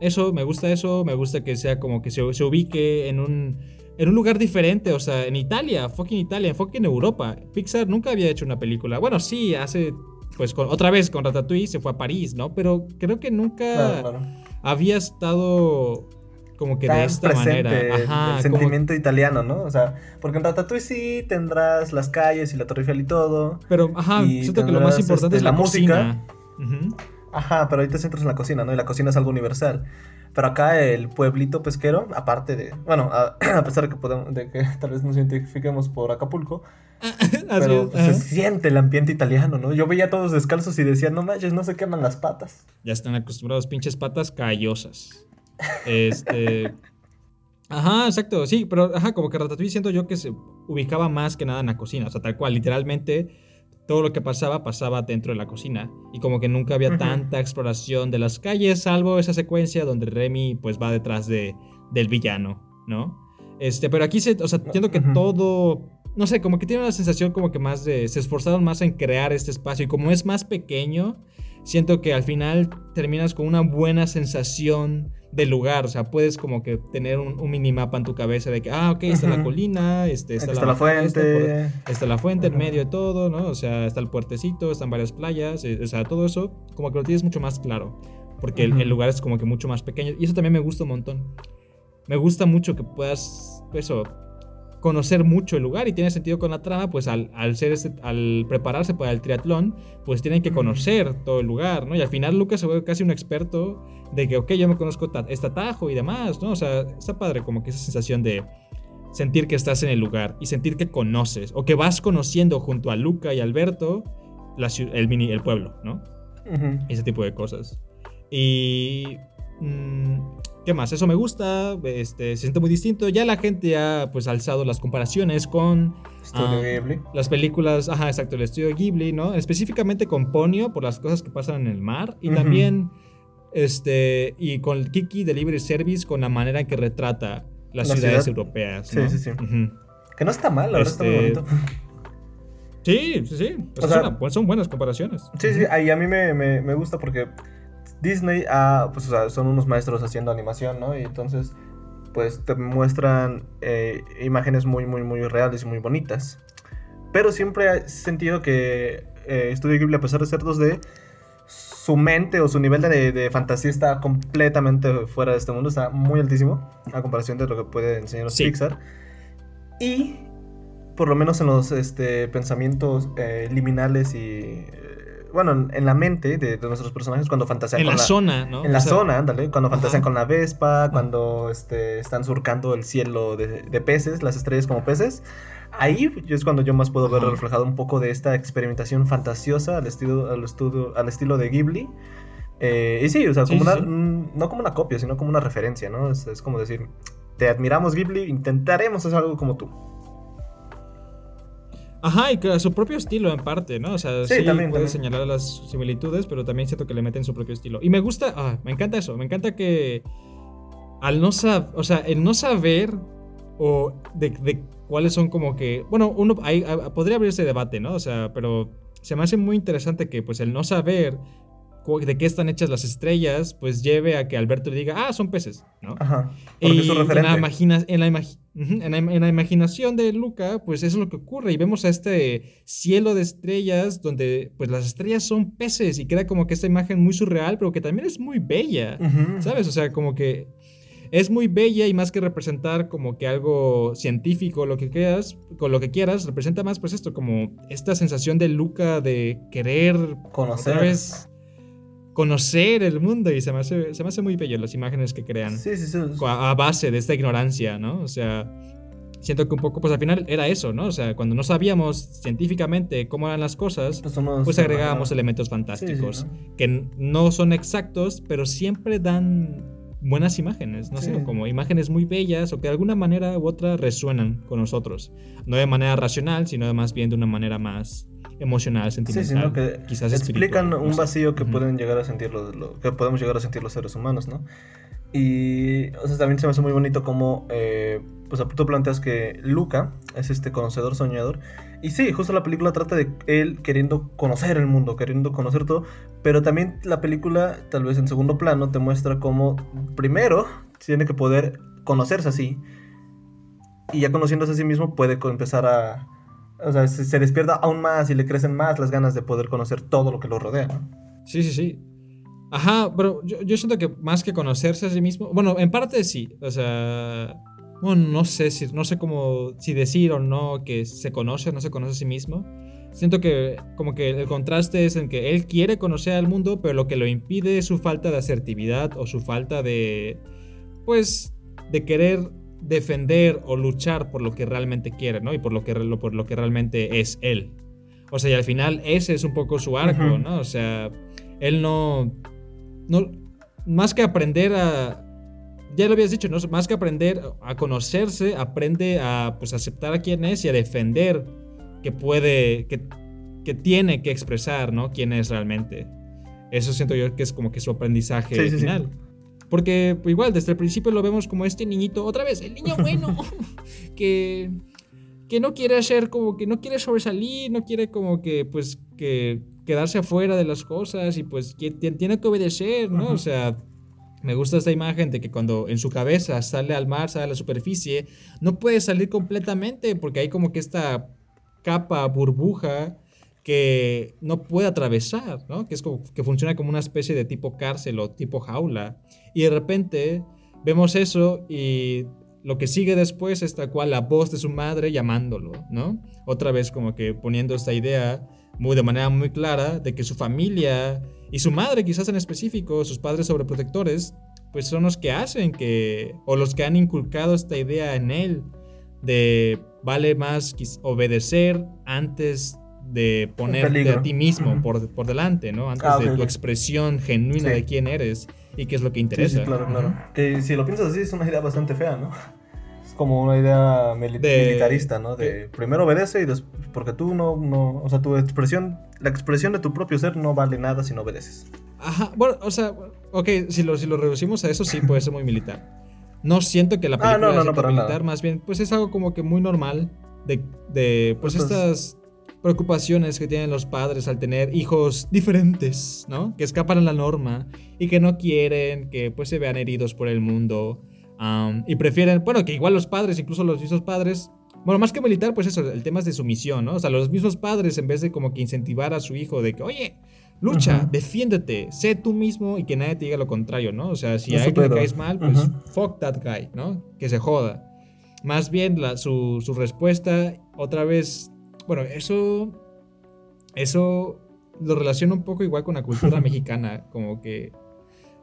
B: eso, me gusta eso, me gusta que sea como que se, se ubique en un, en un lugar diferente, o sea, en Italia, fucking Italia, fucking Europa. Pixar nunca había hecho una película. Bueno, sí, hace, pues con- otra vez con Ratatouille se fue a París, ¿no? Pero creo que nunca
A: Claro, claro.
B: había estado como que de esta manera.
A: el-
B: Ajá,
A: el
B: como-
A: sentimiento italiano, ¿no? O sea, porque en Ratatouille sí tendrás las calles y la Torre Eiffel y todo.
B: pero, ajá, siento que lo más importante
A: este,
B: es la,
A: la
B: música.
A: Ajá, pero te centras en la cocina, ¿no? Y la cocina es algo universal. Pero acá el pueblito pesquero, aparte de, bueno, a, a pesar de que, podemos, de que tal vez nos identifiquemos por Acapulco, pero
B: es,
A: pues, se siente el ambiente italiano, ¿no? Yo veía a todos descalzos y decía, no manches, no se queman las patas.
B: Ya están acostumbrados, pinches patas callosas. Este. Ajá, exacto, sí, pero ajá, como que Ratatouille siento yo que se ubicaba más que nada en la cocina, o sea, tal cual, literalmente todo lo que pasaba pasaba dentro de la cocina. Y como que nunca había tanta exploración de las calles, salvo esa secuencia donde Remy pues va detrás de, del villano, ¿no? Este, pero aquí se, o sea, siento que todo, no sé, como que tiene una sensación como que más de, se esforzaron más en crear este espacio. Y como es más pequeño, siento que al final terminas con una buena sensación del lugar. O sea, puedes como que tener un, un minimapa en tu cabeza de que, ah, ok, está la colina, este,
A: Está,
B: está,
A: la
B: por-
A: fuente.
B: está la fuente en medio de todo, ¿no? O sea, está el puertecito, están varias playas, eh, o sea, todo eso como que lo tienes mucho más claro. Porque el, el lugar es como que mucho más pequeño. Y eso también me gusta un montón. Me gusta mucho que puedas, eso, conocer mucho el lugar y tiene sentido con la trama, pues al, al ser al prepararse para el triatlón, pues tienen que conocer todo el lugar, ¿no? Y al final Lucas se vuelve casi un experto de que, ok, yo me conozco este atajo y demás, ¿no? O sea, está padre como que esa sensación de sentir que estás en el lugar y sentir que conoces o que vas conociendo junto a Luca y Alberto la el, mini, el pueblo, ¿no? Ese tipo de cosas. Y. mm, ¿Qué más? Eso me gusta. Este, se siente muy distinto. Ya la gente ha pues alzado las comparaciones con
A: Estudio
B: Ah.
A: Ghibli.
B: las películas. Ajá, exacto, el estudio Ghibli, ¿no? Específicamente con Ponyo por las cosas que pasan en el mar. Y también. Este. Y con Kiki Delivery Service con la manera en que retrata las
A: La
B: ciudades
A: ciudad.
B: europeas.
A: Sí, sí, sí. Que no está mal, la verdad está muy
B: Este,
A: bonito.
B: Sí, sí, sí.
A: O
B: sea,
A: sea,
B: es una- son buenas comparaciones.
A: Sí, sí, ahí a mí me, me, me gusta porque Disney ha, pues, o sea, son unos maestros haciendo animación, ¿no? Y entonces, pues te muestran eh, imágenes muy, muy, muy reales y muy bonitas. Pero siempre he sentido que eh, Studio Ghibli, a pesar de ser 2D, su mente o su nivel de, de fantasía está completamente fuera de este mundo, está muy altísimo a comparación de lo que puede enseñarnos
B: Sí.
A: Pixar. Y por lo menos en los este, pensamientos eh, liminales y bueno, en, la mente de, de nuestros personajes cuando fantasean
B: En
A: con
B: la zona, ¿no?
A: en la
B: O sea,
A: zona, ándale, cuando fantasean
B: Ajá.
A: con la Vespa, cuando este, están surcando el cielo de, de peces, las estrellas como peces. ahí es cuando yo más puedo ver reflejado un poco de esta experimentación fantasiosa al estilo, al estudio, al estilo de Ghibli. Eh, y sí, o sea, como una, mm, no como una copia, sino como una referencia, ¿no? Es, como decir, te admiramos Ghibli, intentaremos hacer algo como tú.
B: Ajá, y a su propio estilo en parte, ¿no? O sea, sí, también, puede señalar las similitudes, pero también siento que le meten su propio estilo. Y me gusta, ah, me encanta eso, me encanta que al no saber, o sea, el no saber o de, cuáles son como que, bueno, uno, hay, podría haber ese debate, ¿no? O sea, pero se me hace muy interesante que pues el no saber de qué están hechas las estrellas, pues lleve a que Alberto le diga, ah, son peces, ¿no? Ajá. y en la, imagina en, la en, la imaginación de Luca, pues eso es lo que ocurre y vemos a este cielo de estrellas donde pues las estrellas son peces y queda como que esta imagen muy surreal, pero que también es muy bella, ¿sabes? O sea, como que es muy bella y más que representar como que algo científico, lo que quieras, con lo que quieras, representa más pues esto, como esta sensación de Luca de querer
A: conocer.
B: Conocer el mundo y se me, hace, se me hace muy bello las imágenes que crean.
A: Sí, sí, sí.
B: A, base de esta ignorancia, ¿no? O sea, siento que un poco, pues al final era eso, ¿no? O sea, cuando no sabíamos científicamente cómo eran las cosas, pues, pues agregábamos elementos fantásticos que no son exactos, pero siempre dan buenas imágenes, no sé, como imágenes muy bellas o que de alguna manera u otra resuenan con nosotros. No de manera racional, sino más bien de una manera más emocional, sentimental. Sí, sino
A: que quizás explican un vacío que pueden llegar a sentir los, que podemos llegar a sentir los seres humanos, ¿no? Y o sea, también se me hace muy bonito como eh, pues tú planteas que Luca es este conocedor soñador. Y sí, justo la película trata de él queriendo conocer el mundo, queriendo conocer todo. Pero también la película, tal vez en segundo plano, te muestra cómo primero tiene que poder conocerse así. Y ya conociéndose a sí mismo puede empezar a... O sea, se, despierta aún más y le crecen más las ganas de poder conocer todo lo que lo rodea.
B: Sí, sí, sí. Ajá, pero yo, siento que más que conocerse a sí mismo, bueno, en parte sí, o sea, bueno, no sé si, no sé cómo, si decir o no que se conoce o no se conoce a sí mismo. Siento que como que el contraste es en que él quiere conocer al mundo, pero lo que lo impide es su falta de asertividad o su falta de, pues, de querer defender o luchar por lo que realmente quiere, ¿no? Y por lo que, por lo que realmente es él. O sea, y al final ese es un poco su arco, ¿no? O sea, él no, no, más que aprender a, ya lo habías dicho, ¿no? Más que aprender a conocerse, aprende a pues, aceptar a quién es y a defender que puede, que, que tiene que expresar, ¿no? Quién es realmente. Eso siento yo que es como que su aprendizaje final. Porque pues, igual, desde el principio lo vemos como este niñito, otra vez, el niño bueno, que, que no quiere hacer como que no quiere sobresalir, no quiere como que, pues, que quedarse afuera de las cosas y pues que tiene que obedecer, ¿no? O sea, me gusta esta imagen de que cuando en su cabeza sale al mar, sale a la superficie, no puede salir completamente porque hay como que esta capa, burbuja que no puede atravesar, ¿no? Que es como que funciona como una especie de tipo cárcel o tipo jaula. Y de repente vemos eso y lo que sigue después es tal cual la voz de su madre llamándolo, ¿no? Otra vez como que poniendo esta idea muy de manera muy clara de que su familia y su madre quizás en específico, sus padres sobreprotectores, pues son los que hacen que, o los que han inculcado esta idea en él de vale más obedecer antes de ponerte a ti mismo por, por, delante, ¿no? Antes ah, de tu expresión genuina de quién eres y qué es lo que interesa.
A: Sí, claro, claro. Que si lo piensas así es una idea bastante fea, ¿no? como una idea militarista, ¿no? De primero obedece y después, porque tú no, no, o sea, tu expresión, la expresión de tu propio ser no vale nada si no obedeces.
B: Ajá, bueno, o sea, ok, si lo, si lo reducimos a eso sí puede ser muy militar. No siento que la ah, película sea militar, más bien, pues es algo como que muy normal de, de pues, pues estas preocupaciones que tienen los padres al tener hijos diferentes, ¿no? Que escapan a la norma y que no quieren que pues se vean heridos por el mundo y prefieren, bueno, que igual los padres, incluso los mismos padres, bueno, más que militar, pues eso, el tema es de sumisión, ¿no? O sea, los mismos padres, en vez de como que incentivar a su hijo de que, oye, lucha, defiéndete, sé tú mismo y que nadie te diga lo contrario, ¿no? O sea, si a alguien le caes mal, pues fuck that guy, ¿no? Que se joda. Más bien la, su, su respuesta, otra vez, bueno, eso, eso lo relaciona un poco igual con la cultura mexicana, como que,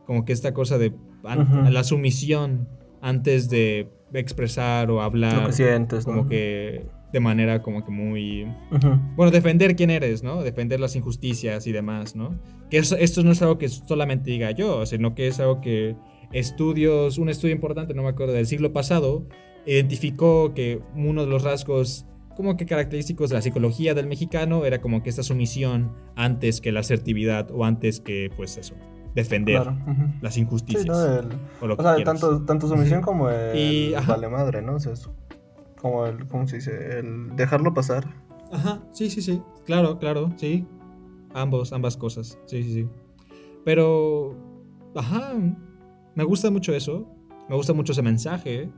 B: como que esta cosa de la sumisión antes de expresar o hablar.
A: Lo que sientes,
B: Como que. de manera como que muy... Bueno, defender quién eres, ¿no? Defender las injusticias y demás, ¿no? Que esto no es algo que solamente diga yo, sino que es algo que estudios, un estudio importante, no me acuerdo, del siglo pasado, identificó que uno de los rasgos como que característicos de la psicología del mexicano era como que esta sumisión antes que la asertividad o antes que, pues eso, defender las injusticias.
A: o, sea, tanto, tanto sumisión como el vale madre, ¿no? O sea, es como el, ¿cómo se dice? El dejarlo pasar.
B: Ajá, sí, sí, sí. Claro, claro, sí. Ambos, ambas cosas. Sí, sí, sí. Pero, ajá, me gusta mucho eso. Me gusta mucho ese mensaje.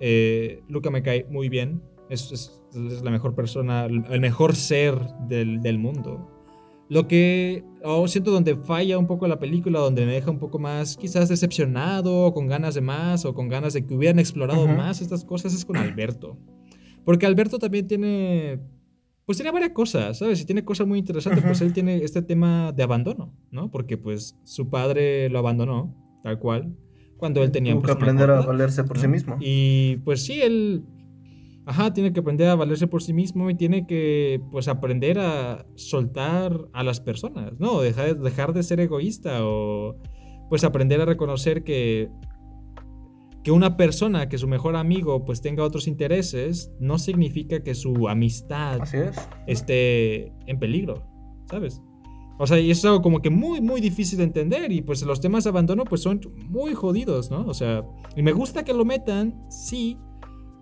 B: Eh, Luca me cae muy bien. Es, es, la mejor persona, el mejor ser del, del mundo. Lo que oh, siento donde falla un poco la película, donde me deja un poco más quizás decepcionado, o con ganas de más, o con ganas de que hubieran explorado más estas cosas, es con Alberto. Porque Alberto también tiene, pues tiene varias cosas, ¿sabes? Y tiene cosas muy interesantes, pues él tiene este tema de abandono, ¿no? Porque pues su padre lo abandonó, tal cual, cuando él tenía...
A: Tuvo que pues, aprender a valerse por sí mismo.
B: Y pues sí, él Ajá, tiene que aprender a valerse por sí mismo y tiene que, pues, aprender a soltar a las personas, ¿no? Dejar, dejar de ser egoísta o, pues, aprender a reconocer que, que una persona, que su mejor amigo, pues, tenga otros intereses, no significa que su amistad esté en peligro, ¿sabes? O sea, y eso es algo como que muy, muy difícil de entender. Y pues los temas de abandono, pues son muy jodidos, ¿no? O sea, y me gusta que lo metan, sí,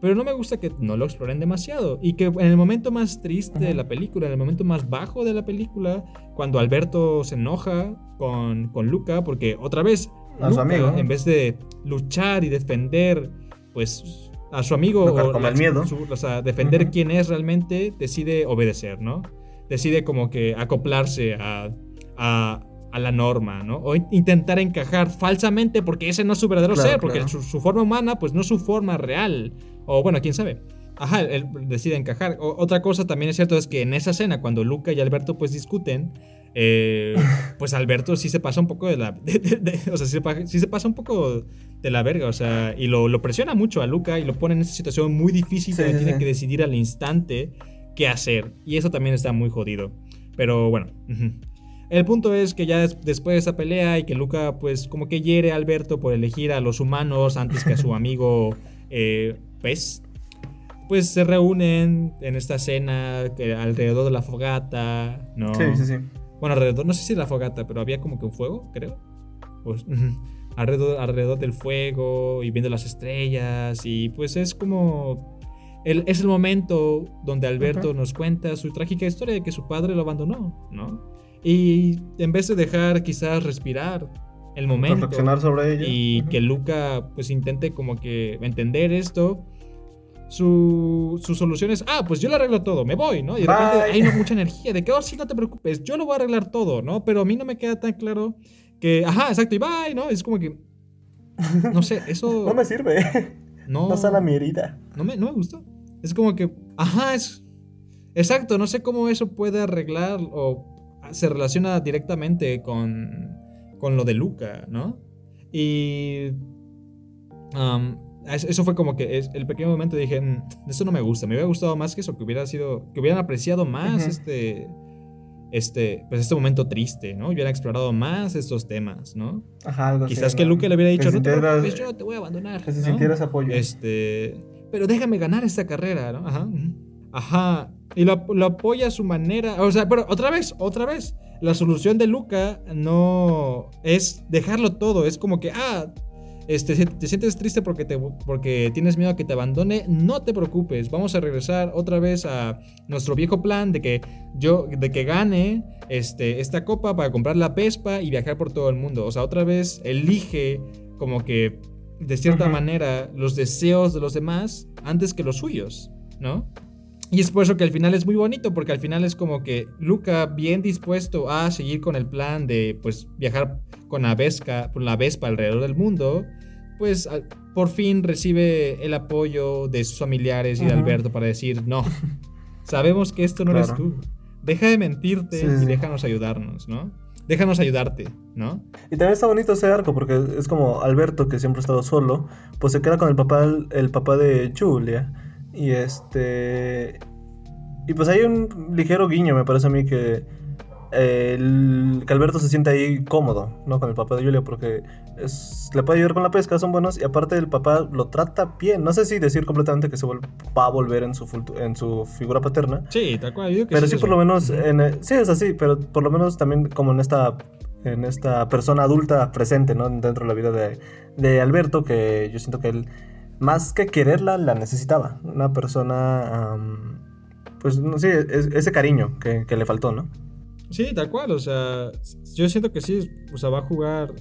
B: pero no me gusta que no lo exploren demasiado. Y que en el momento más triste de la película, en el momento más bajo de la película, cuando Alberto se enoja con, con Luca, porque otra vez, Luca, en vez de luchar y defender, pues a su amigo
A: o, el miedo.
B: o sea, defender quién es realmente, decide obedecer, ¿no? Decide como que acoplarse a, a, a la norma, ¿no? O intentar encajar falsamente porque ese no es su verdadero ser, porque su, su, forma humana pues no es su forma real. O bueno, quién sabe. Ajá, él decide encajar. otra cosa también es cierto es que en esa escena, cuando Luca y Alberto pues discuten, eh, pues Alberto sí se pasa un poco de la... o sea, sí se, pasa un poco de la verga, o sea, y lo, presiona mucho a Luca y lo pone en esa situación muy difícil donde tiene que decidir al instante qué hacer. Y eso también está muy jodido. Pero bueno. El punto es que ya después de esa pelea y que Luca pues como que hiere a Alberto por elegir a los humanos antes que a su amigo eh, pues, pues se reúnen en esta cena alrededor de la fogata, ¿no?
A: Sí, sí, sí.
B: Bueno, alrededor, no sé si la fogata, pero había como que un fuego, creo. Pues, alrededor, alrededor del fuego y viendo las estrellas y pues es como... El, es el momento donde Alberto nos cuenta su trágica historia de que su padre lo abandonó, ¿no? Y en vez de dejar quizás respirar el momento
A: sobre ella.
B: y que Luca pues intente como que entender esto, su, solución es, ah, pues yo lo arreglo todo, me voy, ¿no? Y de repente hay mucha energía, de que, oh, sí, no te preocupes, yo lo voy a arreglar todo, ¿no? Pero a mí no me queda tan claro que, ajá, exacto, y bye, ¿no? Es como que, no sé, eso...
A: no me sirve. No, no sana mi herida.
B: No me, no me gustó. Es como que, ajá, es... Exacto, no sé cómo eso puede arreglar o se relaciona directamente con, con lo de Luca, ¿no? Y... Eso fue como que es el pequeño momento dije, mm, eso no me gusta, me hubiera gustado más que eso, que hubiera sido, que hubieran apreciado más este, este, pues este momento triste, ¿no? Hubieran explorado más estos temas, ¿no?
A: Ajá, algo
B: Quizás que Luke le hubiera dicho, no te yo te voy a abandonar.
A: Que se sintiera ese apoyo.
B: Este, pero déjame ganar esta carrera, ¿no? Ajá. Ajá. Y lo, lo apoya a su manera. O sea, pero otra vez, otra vez. La solución de Luca no es dejarlo todo. Es como que, ah, este, te sientes triste porque, te, porque tienes miedo a que te abandone, no te preocupes, vamos a regresar otra vez a nuestro viejo plan de que yo, de que gane este, esta copa para comprar la Vespa y viajar por todo el mundo. O sea, otra vez elige como que de cierta manera los deseos de los demás antes que los suyos, ¿no? Y es por eso que al final es muy bonito, porque al final es como que Luca, bien dispuesto a seguir con el plan de pues viajar con la Vespa, con la Vespa alrededor del mundo, pues por fin recibe el apoyo de sus familiares y de Alberto para decir, no, sabemos que esto no eres tú. Deja de mentirte y déjanos ayudarnos, ¿no? Déjanos ayudarte, ¿no?
A: Y también está bonito ese arco porque es como Alberto, que siempre ha estado solo, pues se queda con el papá, el papá de Julia Y este. Y pues hay un ligero guiño, me parece a mí, que, el, que Alberto se siente ahí cómodo, ¿no? Con el papá de Julia, porque es, le puede ayudar con la pesca, son buenos, y aparte el papá lo trata bien. No sé si decir completamente que se va a volver en su, en su figura paterna.
B: Sí, tal cual.
A: pero sí, por lo menos, en, sí, es así, pero por lo menos también como en esta en esta persona adulta presente, ¿no? Dentro de la vida de, de Alberto, que yo siento que él, más que quererla, la necesitaba. Una persona, pues, no sé, ese cariño que, le faltó, ¿no?
B: Sí, tal cual, o sea, yo siento que sí, o sea, va a jugar,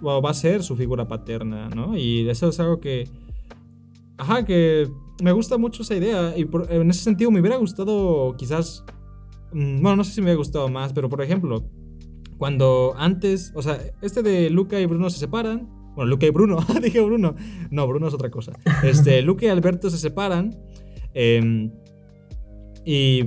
B: o va a ser su figura paterna, ¿no? Y eso es algo que, ajá, que me gusta mucho esa idea, y en ese sentido me hubiera gustado quizás, mm, bueno, no sé si me hubiera gustado más, pero por ejemplo, cuando antes, o sea, este de Luca y Bruno se separan. Bueno, Luca y Bruno, dije Bruno. No, Bruno es otra cosa. Este, Luca y Alberto se separan. Em, y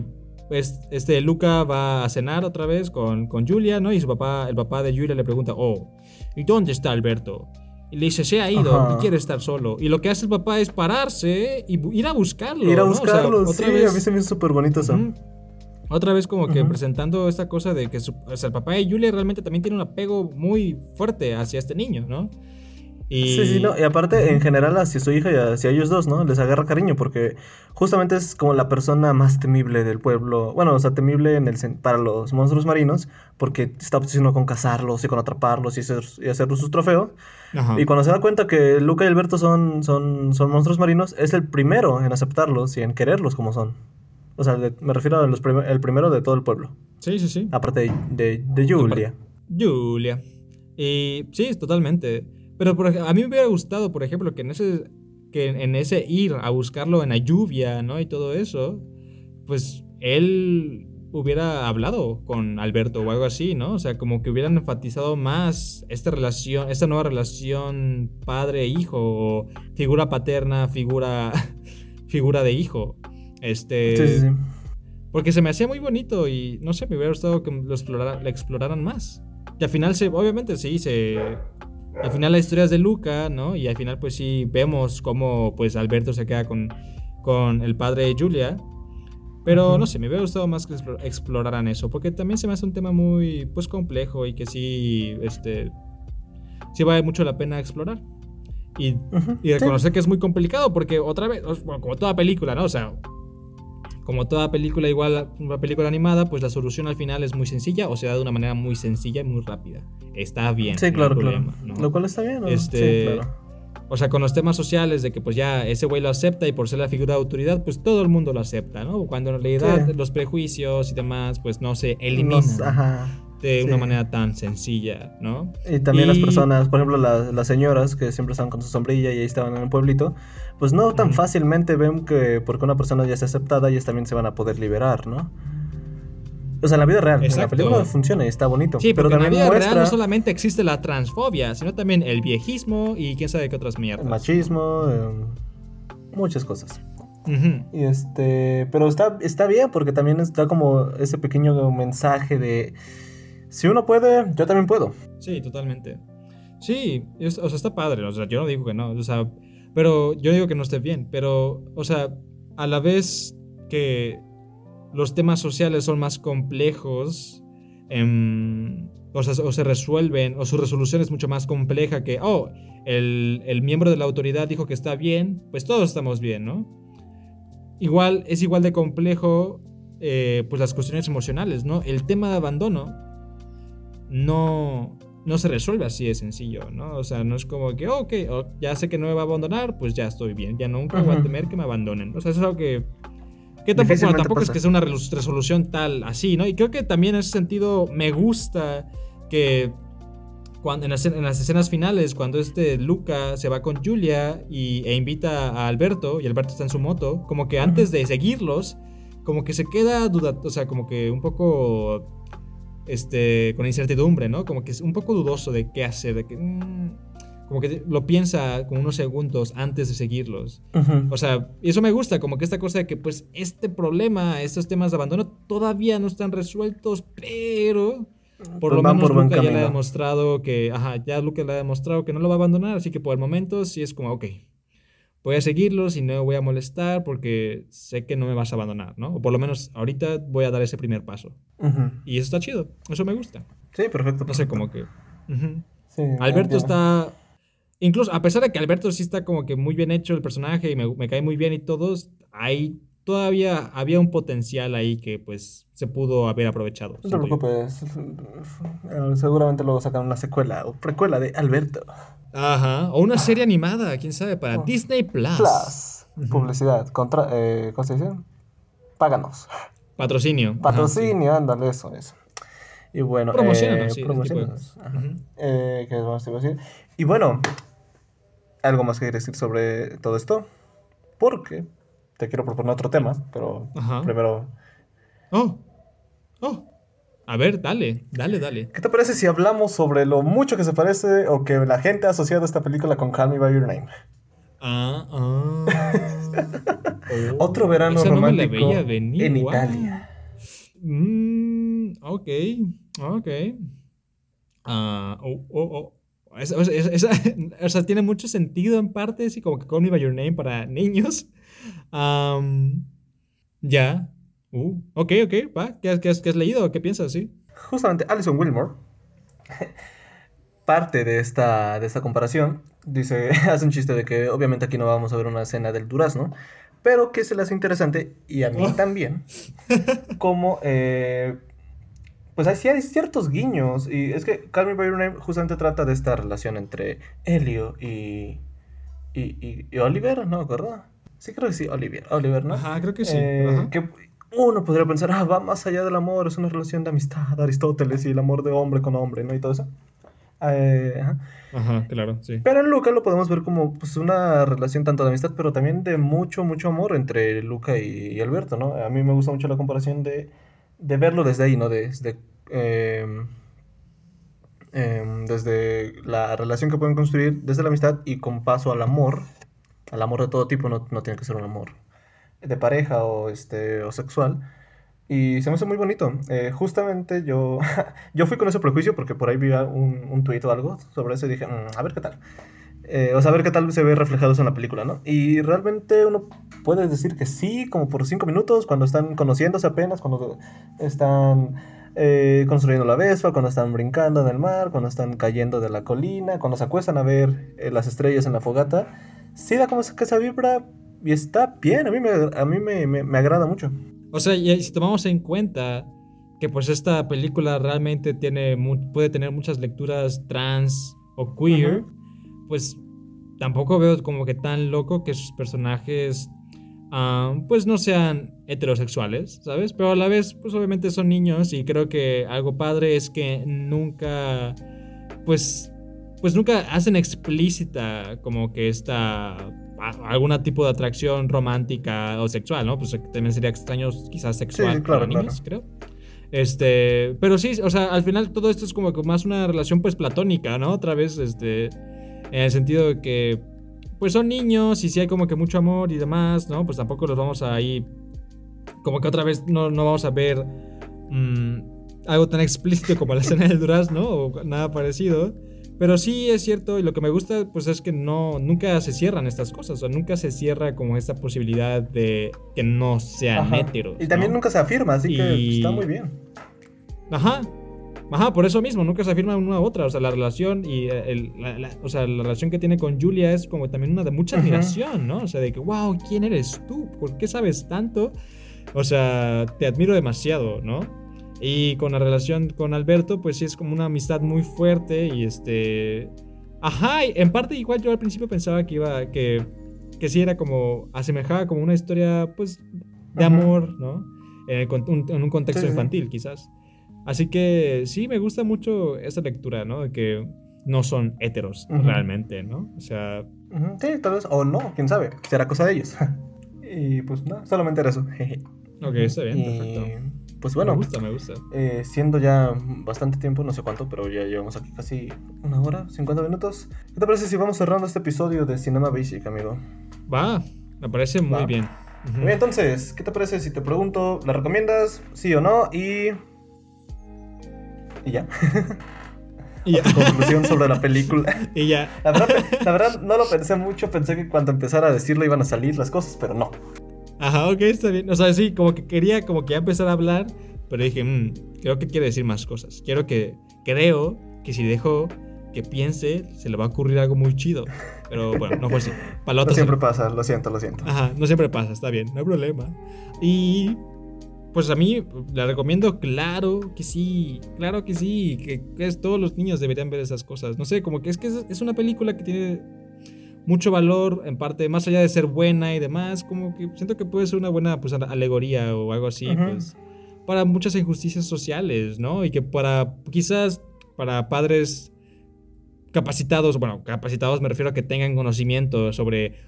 B: pues, este Luca va a cenar otra vez con, con Julia, ¿no? Y su papá, el papá de Julia le pregunta, oh, ¿y dónde está Alberto? Y le dice, se ha ido y quiere estar solo. Y lo que hace el papá es pararse y ir a buscarlo.
A: Ir a buscarlo, otra sí, a mí se me hizo súper bonito eso.
B: Otra vez como que presentando esta cosa de que el papá de Julia realmente también tiene un apego muy fuerte hacia este niño, ¿no?
A: Y... Sí, sí, no. Y aparte, en general, hacia su hija y hacia ellos dos, ¿no? Les agarra cariño porque justamente es como la persona más temible del pueblo. Bueno, o sea, temible en el para los monstruos marinos porque está obsesionado con cazarlos y con atraparlos y, hacer, y hacerlos sus trofeos. Y cuando se da cuenta que Luca y Alberto son, son, son monstruos marinos, es el primero en aceptarlos y en quererlos como son. O sea, me refiero al el primero de todo el pueblo.
B: Sí, sí, sí.
A: Aparte de, de, Julia.
B: Julia. Y sí, totalmente. Pero por, a mí me hubiera gustado, por ejemplo, que en ese que en ese ir a buscarlo en la lluvia, ¿no? Y todo eso, pues él hubiera hablado con Alberto o algo así, ¿no? O sea, como que hubieran enfatizado más esta relación, esta nueva relación padre-hijo o figura paterna, figura figura de hijo. Este. Sí, sí, sí. Porque se me hacía muy bonito y no sé, me hubiera gustado que lo, exploraran más. Y al final, se, obviamente, sí, se. Al final la historia es de Luca, ¿no? Y al final, pues sí, vemos cómo pues Alberto se queda con, con el padre de Julia. Pero no sé, me hubiera gustado más que exploraran eso, porque también se me hace un tema muy pues complejo y que sí, este, sí vale mucho la pena explorar. Y, y reconocer que es muy complicado, porque otra vez, bueno, como toda película, ¿no? O sea, como toda película igual, una película animada, pues la solución al final es muy sencilla o se da de una manera muy sencilla y muy rápida. Está bien.
A: Sí, claro, claro. Lo cual está bien. ¿no?
B: Este, sí, claro. O sea, con los temas sociales de que pues ya ese güey lo acepta y por ser la figura de autoridad, pues todo el mundo lo acepta, ¿no? Cuando en realidad los prejuicios y demás, pues no se eliminan. ajá de una manera tan sencilla, ¿no?
A: Y también las personas, por ejemplo, las señoras que siempre están con su sombrilla y ahí estaban en el pueblito, pues no tan fácilmente ven que porque una persona ya está aceptada, ellas también se van a poder liberar, ¿no? O sea, en la vida real, en la película funciona y está bonito.
B: Sí, pero también en la vida real no solamente existe la transfobia, sino también el viejismo y quién sabe qué otras mierdas.
A: El machismo, em, muchas cosas. Y este, pero está, está bien porque también está como ese pequeño mensaje de si uno puede, yo también puedo.
B: Sí, totalmente. Sí, o sea, está padre. O sea, yo no digo que no. O sea, pero yo digo que no esté bien. Pero, o sea, a la vez que los temas sociales son más complejos, em, o, sea, o se resuelven, o su resolución es mucho más compleja que, oh, el, el miembro de la autoridad dijo que está bien, pues todos estamos bien, ¿no? Igual, es igual de complejo, eh, pues las cuestiones emocionales, ¿no? El tema de abandono no, no se resuelve así de sencillo, ¿no? O sea, no es como que, ok, ya sé que no me va a abandonar, pues ya estoy bien, ya nunca voy a temer que me abandonen. O sea, eso es algo que... Que tampoco, tampoco es que sea una resolución tal así, ¿no? Y creo que también en ese sentido me gusta que cuando, en, las, escenas finales, cuando este Luca se va con Julia y, e invita a Alberto, y Alberto está en su moto, como que antes de seguirlos, como que se queda duda, o sea, como que un poco este, con incertidumbre, ¿no? Como que es un poco dudoso de qué hacer, de que... Mm, como que lo piensa con unos segundos antes de seguirlos. O sea, y eso me gusta, como que esta cosa de que pues este problema, estos temas de abandono todavía no están resueltos, pero por lo menos Luca ya le ha demostrado que, ajá, ya Luca le ha demostrado que no lo va a abandonar, así que por el momento sí es como, ok, voy a seguirlos y no voy a molestar porque sé que no me vas a abandonar, ¿no? O por lo menos ahorita voy a dar ese primer paso. Y eso está chido, eso me gusta.
A: Sí, perfecto.
B: No sé, como que... Alberto está... Incluso, a pesar de que Alberto sí está como que muy bien hecho el personaje y me, me cae muy bien y todos, hay todavía había un potencial ahí que pues se pudo haber aprovechado.
A: No te preocupes, eh, seguramente luego sacan una secuela o precuela de Alberto.
B: Ajá, o una serie animada, quién sabe, para oh. Disney Plus.
A: Plus. Publicidad, contra, eh, ¿cómo se dice? Páganos.
B: Patrocinio.
A: Patrocinio, ándale, eso, eso. Y bueno,
B: promocionanos, eh, sí,
A: promocionanos. Eh, ¿Qué más te iba a decir? Y bueno, algo más que decir sobre todo esto, porque te quiero proponer otro tema, pero primero...
B: Oh, oh. A ver, dale, dale, dale.
A: ¿Qué te parece si hablamos sobre lo mucho que se parece o que la gente ha asociado esta película con Call Me By Your Name?
B: Ah, ah.
A: Otro verano romántico en Italia.
B: Mm, ok, ok. Ah, oh, oh, oh. o sea, tiene mucho sentido en parte, así como que Call Me By Your Name para niños ya. Uh, ok, ok, va. ¿Qué, qué, has, leído? ¿Qué piensas? Sí.
A: Justamente Alison Wilmore, parte de esta, de esta comparación, dice, hace un chiste de que obviamente aquí no vamos a ver una escena del durazno, pero que se le hace interesante, y a mí oh. también, como, eh, pues hay, hay ciertos guiños, y es que Call Me By Your Name justamente trata de esta relación entre Helio y, y, y, Oliver, ¿no? Sí, creo que sí, Oliver, Oliver ¿no?
B: Ajá, creo que sí.
A: Eh, que uno podría pensar, ah, va más allá del amor, es una relación de amistad, Aristóteles y el amor de hombre con hombre, ¿no? Y todo eso.
B: Eh, ajá. claro, sí.
A: Pero en Luca lo podemos ver como pues, una relación tanto de amistad, pero también de mucho, mucho amor entre Luca y, Alberto, ¿no? A mí me gusta mucho la comparación de, de verlo desde ahí, ¿no? Desde, em, em, desde la relación que pueden construir desde la amistad y con paso al amor el amor de todo tipo no, tiene que ser un amor de pareja o, este, o sexual. Y se me hace muy bonito. Eh, justamente yo, yo fui con ese prejuicio porque por ahí vi un, un tuit o algo sobre eso y dije, mm, a ver qué tal. Eh, o sea, a ver qué tal se ve reflejado eso en la película, ¿no? Y realmente uno puede decir que sí, como por cinco minutos, cuando están conociéndose apenas, cuando están eh, construyendo la Vespa, cuando están brincando en el mar, cuando están cayendo de la colina, cuando se acuestan a ver las estrellas en la fogata sí da como esa vibra y está bien, a mí, me, a mí me, agrada mucho.
B: O sea, y si tomamos en cuenta que pues esta película realmente tiene puede tener muchas lecturas trans o queer, pues tampoco veo como que tan loco que sus personajes ah, pues no sean heterosexuales, ¿sabes? Pero a la vez pues obviamente son niños y creo que algo padre es que nunca pues pues nunca hacen explícita como que esta algún tipo de atracción romántica o sexual, ¿no? Pues también sería extraño quizás sexual para niños, creo. Este, pero sí, o sea, al final todo esto es como que más una relación pues platónica, ¿no? Otra vez, este, en el sentido de que pues son niños y si hay como que mucho amor y demás, ¿no? Pues tampoco los vamos a ir, como que otra vez no, no vamos a ver mm, algo tan explícito como la escena del durazno o nada parecido. Pero sí es cierto, y lo que me gusta, pues es que no, nunca se cierran estas cosas, o nunca se cierra como esta posibilidad de que no sean heteros.
A: Y también nunca se afirma, así que está muy bien.
B: Ajá. Ajá, por eso mismo, nunca se afirma una u otra. O sea, la relación y el, la, o sea, la relación que tiene con Julia es como también una de mucha admiración, ¿no? O sea, de que, wow, ¿quién eres tú? ¿Por qué sabes tanto? O sea, te admiro demasiado, ¿no? Y con la relación con Alberto, pues sí es como una amistad muy fuerte y este... Ajá, en parte igual yo al principio pensaba que iba, que, que sí era como, asemejaba como una historia pues de amor, ¿no? En, un, contexto infantil quizás. Así que sí, me gusta mucho esa lectura, ¿no? De que no son héteros realmente, ¿no? O sea...
A: Sí, tal vez, o no, quién sabe, será cosa de ellos. y pues no, solamente era eso.
B: ok, está bien, perfecto
A: pues bueno.
B: Me gusta, me gusta.
A: Eh, siendo ya bastante tiempo, no sé cuánto, pero ya llevamos aquí casi una hora, 50 minutos. ¿Qué te parece si vamos cerrando este episodio de Cinema Basic, amigo?
B: Va, me parece muy bien.
A: Muy bien, entonces, ¿qué te parece si te pregunto, ¿la recomiendas? ¿Sí o no? Y. Y ya.
B: Y
A: a tu conclusión sobre la película.
B: Y ya.
A: La verdad, la verdad, no lo pensé mucho, pensé que cuando empezara a decirlo iban a salir las cosas, pero no.
B: Ajá, ok, está bien. O sea, sí, como que quería como que ya empezar a hablar, pero dije, mmm, creo que quiere decir más cosas. Quiero que, creo que si dejo que piense, se le va a ocurrir algo muy chido. Pero bueno, no fue así.
A: no siempre pasa, lo siento, lo siento.
B: Ajá, no siempre pasa, está bien, no hay problema. Y pues a mí la recomiendo, claro que sí, claro que sí, que, es, todos los niños deberían ver esas cosas. No sé, como que es que es, una película que tiene mucho valor, en parte, más allá de ser buena y demás, como que siento que puede ser una buena pues, alegoría o algo así, pues, para muchas injusticias sociales, ¿no? Y que para, quizás, para padres capacitados, bueno, capacitados me refiero a que tengan conocimiento sobre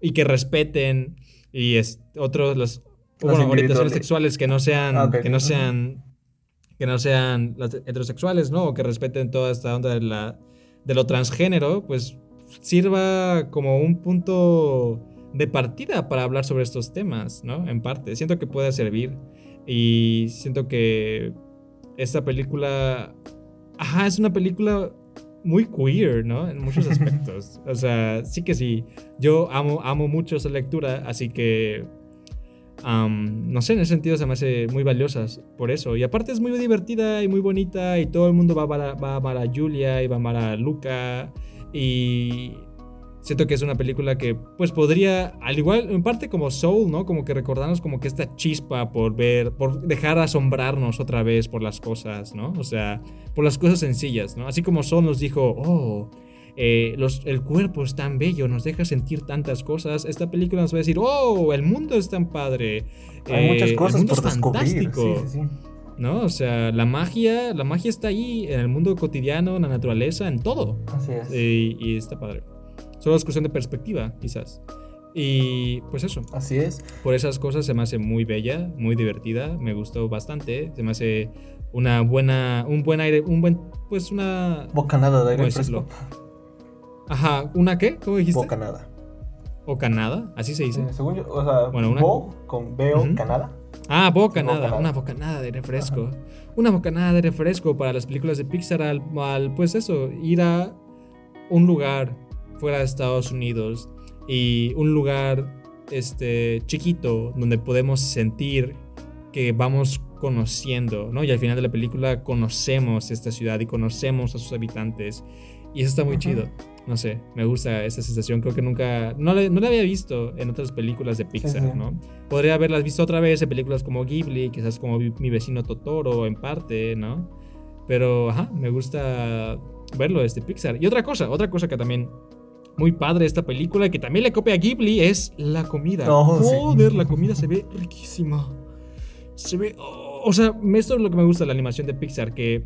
B: y que respeten y es, otros las, orientaciones sexuales que no sean ah, que no sean que no sean las heterosexuales, ¿no? O que respeten toda esta onda de la de lo transgénero, pues sirva como un punto de partida para hablar sobre estos temas, ¿no? En parte, siento que puede servir y siento que esta película ajá, es una película muy queer, ¿no? En muchos aspectos. o sea, sí que sí. Yo amo, amo mucho esa lectura, así que... no sé, en ese sentido se me hace muy valiosas por eso. Y aparte es muy divertida y muy bonita y todo el mundo va a, va a amar a Julia y va a amar a Luca. Y Siento que es una película que, pues, podría, al igual, en parte como Soul, ¿no? Como que recordarnos como que esta chispa por ver, por dejar asombrarnos otra vez por las cosas, ¿no? O sea, por las cosas sencillas, ¿no? Así como Soul nos dijo, oh, eh, los, el cuerpo es tan bello, nos deja sentir tantas cosas. Esta película nos va a decir, oh, el mundo es tan padre.
A: Hay muchas cosas
B: el mundo es fantástico. ¿No? O sea, la magia, la magia está ahí en el mundo cotidiano, en la naturaleza, en todo.
A: Así es.
B: y está padre. Solo es cuestión de perspectiva, quizás. Y pues eso.
A: Así es.
B: Por esas cosas se me hace muy bella, muy divertida. Me gustó bastante. Se me hace una buena, un buen aire, un buen, pues una.
A: Bocanada de aire fresco.
B: Ajá, ¿una qué? ¿Cómo dijiste?
A: Bocanada.
B: ¿O canada? Así se dice.
A: Eh, según yo, o sea, bueno, una... bo con veo canada.
B: Ah, bocanada, una bocanada de refresco. Una bocanada de refresco para las películas de Pixar al, al, pues eso, ir a un lugar fuera de Estados Unidos y un lugar este, chiquito donde podemos sentir que vamos conociendo, ¿no? Y al final de la película conocemos esta ciudad y conocemos a sus habitantes. Y eso está muy chido. No sé, me gusta esa sensación. Creo que nunca. No la, no la había visto en otras películas de Pixar, ¿no? Podría haberlas visto otra vez en películas como Ghibli, quizás como Mi vecino Totoro, en parte, ¿no? Pero, ajá, me gusta verlo desde Pixar. Y otra cosa, otra cosa que también muy padre esta película que también le copia a Ghibli es la comida. Joder, la comida se ve riquísima. Se ve. o sea, esto es lo que me gusta de la animación de Pixar, que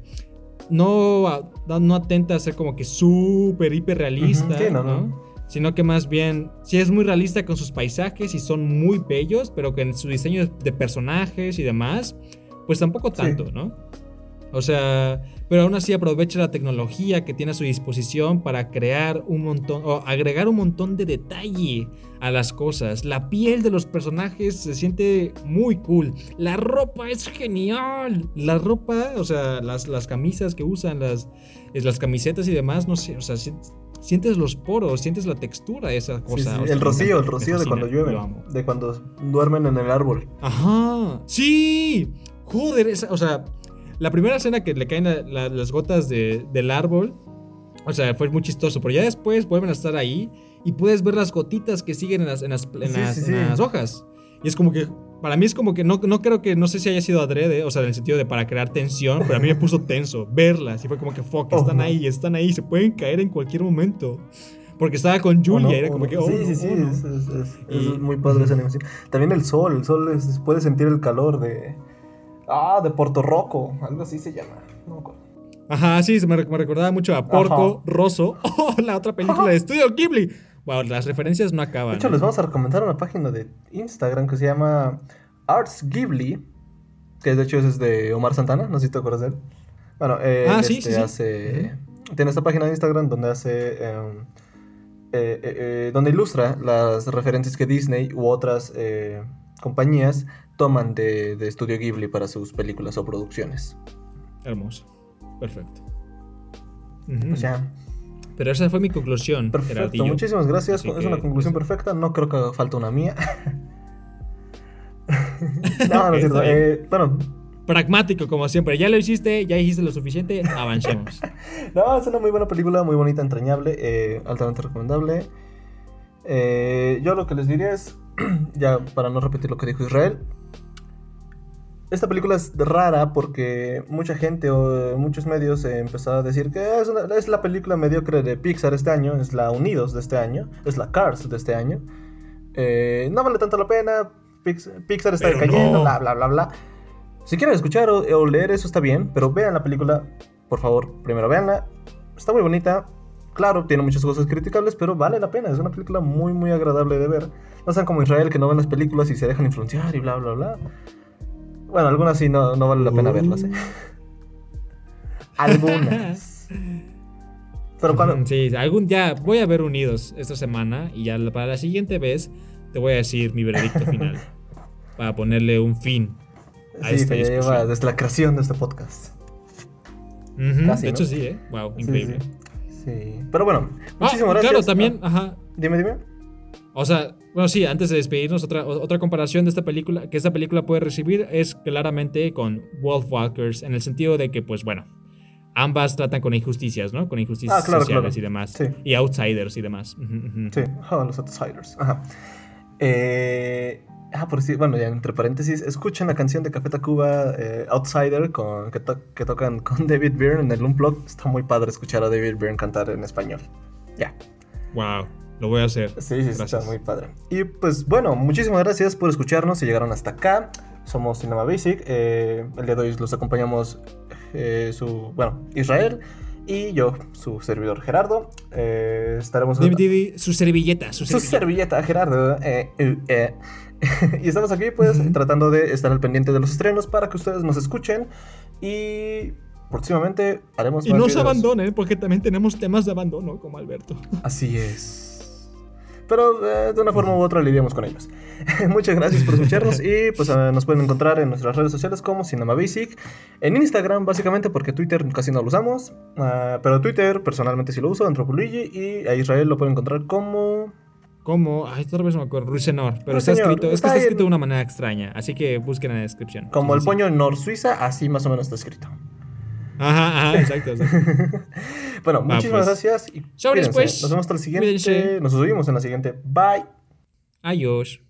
B: no, no atenta a ser como que súper, hiper realista, no, Sino que más bien, sí es muy realista con sus paisajes y son muy bellos, pero que en su diseño de personajes y demás, pues tampoco tanto, ¿no? O sea, pero aún así aprovecha la tecnología que tiene a su disposición para crear un montón o agregar un montón de detalle a las cosas. La piel de los personajes se siente muy cool. La ropa es genial. La ropa, o sea, las, las camisas que usan, las, las camisetas y demás, no sé, o sea, sientes los poros, sientes la textura de esa cosa.
A: el rocío, el rocío de cuando llueve, de cuando duermen en el árbol.
B: Ajá, sí. Joder, esa, o sea, la primera escena que le caen las gotas del árbol, o sea, fue muy chistoso, pero ya después vuelven a estar ahí y puedes ver las gotitas que siguen en las, en las, hojas. Y es como que, para mí es como que no, no creo que, no sé si haya sido adrede, o sea, en el sentido de para crear tensión, pero a mí me puso tenso verlas y fue como que, fuck, están ahí, están ahí, se pueden caer en cualquier momento. Porque estaba con Julia, era como que, oh,
A: Sí, sí, sí, es, muy padre esa animación. También el sol, el sol puede sentir el calor de, Ah, de Porto Roco, algo así se llama. No me acuerdo.
B: Ajá, sí, me, me recordaba mucho a Porco Rosso. Oh, la otra película de Studio Ghibli. Wow, las referencias no acaban.
A: De hecho, les vamos a recomendar una página de Instagram que se llama Arts Ghibli. Que de hecho es de Omar Santana, no sé si te acuerdas de él. Bueno, eh, ah, sí, este sí, hace. Tiene esta página de Instagram donde hace. Em, eh, eh, donde ilustra las referencias que Disney u otras compañías toman de, de Studio Ghibli para sus películas o producciones.
B: Hermoso. Perfecto. Ujú.
A: Pues ya.
B: Pero esa fue mi conclusión,
A: Perfecto, muchísimas gracias.
B: Así
A: es
B: que,
A: una conclusión
B: pues,
A: perfecta. No creo que haga falta una mía. no, no es cierto. Eh, bueno,
B: Pragmático, como siempre. Ya lo hiciste, ya hiciste lo suficiente, avancemos.
A: no, es una muy buena película, muy bonita, entrañable, eh, altamente recomendable. Eh, yo lo que les diría es, ya para no repetir lo que dijo Israel, esta película es rara porque mucha gente o muchos medios empezaron a decir que es, una- es la película mediocre de Pixar este año, es la Unidos de este año, es la Cars de este año. Eh, no vale tanto la pena, Pix- Pixar está
B: Pero
A: decayendo,
B: no.
A: bla, bla, bla, bla. Si quieren escuchar o, o leer eso está bien, pero vean la película, por favor, primero veanla. Está muy bonita. Claro, tiene muchas cosas criticables, pero vale la pena. Es una película muy, muy agradable de ver. No sean como Israel que no ven las películas y se dejan influenciar y bla, bla, bla. Bueno, algunas sí no, no vale la pena
B: Uh.
A: verlas. ¿eh? Algunas. Pero cuando...
B: Sí, algún día voy a ver Unidos esta semana y ya para la siguiente vez te voy a decir mi veredicto final. para ponerle un fin a
A: Sí,
B: esta
A: lleva desde la creación de este podcast. Casi,
B: de
A: ¿no?
B: hecho, sí, ¿eh? Wow, increíble.
A: sí. Sí. Pero bueno,
B: Ah,
A: muchísimas gracias.
B: Claro, también,
A: Ah,
B: ajá.
A: dime, dime.
B: O sea, bueno, sí, antes de despedirnos, otra, otra comparación de esta película, que esta película puede recibir es claramente con Wolfwalkers, en el sentido de que, pues bueno, ambas tratan con injusticias, ¿no? Con injusticias
A: Ah, claro,
B: sociales
A: claro.
B: y demás.
A: Sí.
B: Y outsiders y demás.
A: Sí, oh, los Outsiders. Ajá. Eh, ah, por decir, bueno, ya entre paréntesis, escuchen la canción de Café Tacuba, eh, Outsider, con, que, to- que tocan con David Byrne en el Unplugged. Está muy padre escuchar a David Byrne cantar en español. Ya.
B: Wow, lo voy a hacer.
A: Sí, sí, sí, está
B: Gracias.
A: muy padre. Y pues bueno, muchísimas gracias por escucharnos. Si llegaron hasta acá, somos Cinema Basic. eh, el día de hoy los acompañamos eh, su, bueno, Israel y yo, su servidor Gerardo. Eh, estaremos
B: dime, su servilleta, su
A: su
B: servilleta.
A: servilleta, Gerardo. eh, eh, eh. y estamos aquí, pues, tratando de estar al pendiente de los estrenos para que ustedes nos escuchen. Y próximamente haremos
B: Y
A: más
B: no se abandonen, porque también tenemos temas de abandono, como Alberto.
A: Así es. Pero eh, de una forma u otra lidiamos con ellos. Muchas gracias por escucharnos y pues eh, nos pueden encontrar en nuestras redes sociales como Cinema Basic. En Instagram básicamente porque Twitter casi no lo usamos. ah, pero Twitter personalmente sí lo uso, Antropoluigi. Y a Israel lo pueden encontrar como...
B: Como, ay, otra vez no me acuerdo, Ruisenor, pero está escrito, es que
A: está
B: escrito
A: en-
B: de una manera extraña, así que busquen en la descripción.
A: Como
B: Sí,
A: el
B: sí,
A: puño Nor Suiza, así más o menos está escrito.
B: Ajá, ajá, exacto, exacto.
A: bueno, muchísimas
B: pues.
A: gracias y
B: pues.
A: Nos vemos hasta el siguiente.
B: Cuídense.
A: Nos oímos en la siguiente. Bye.
B: Adiós.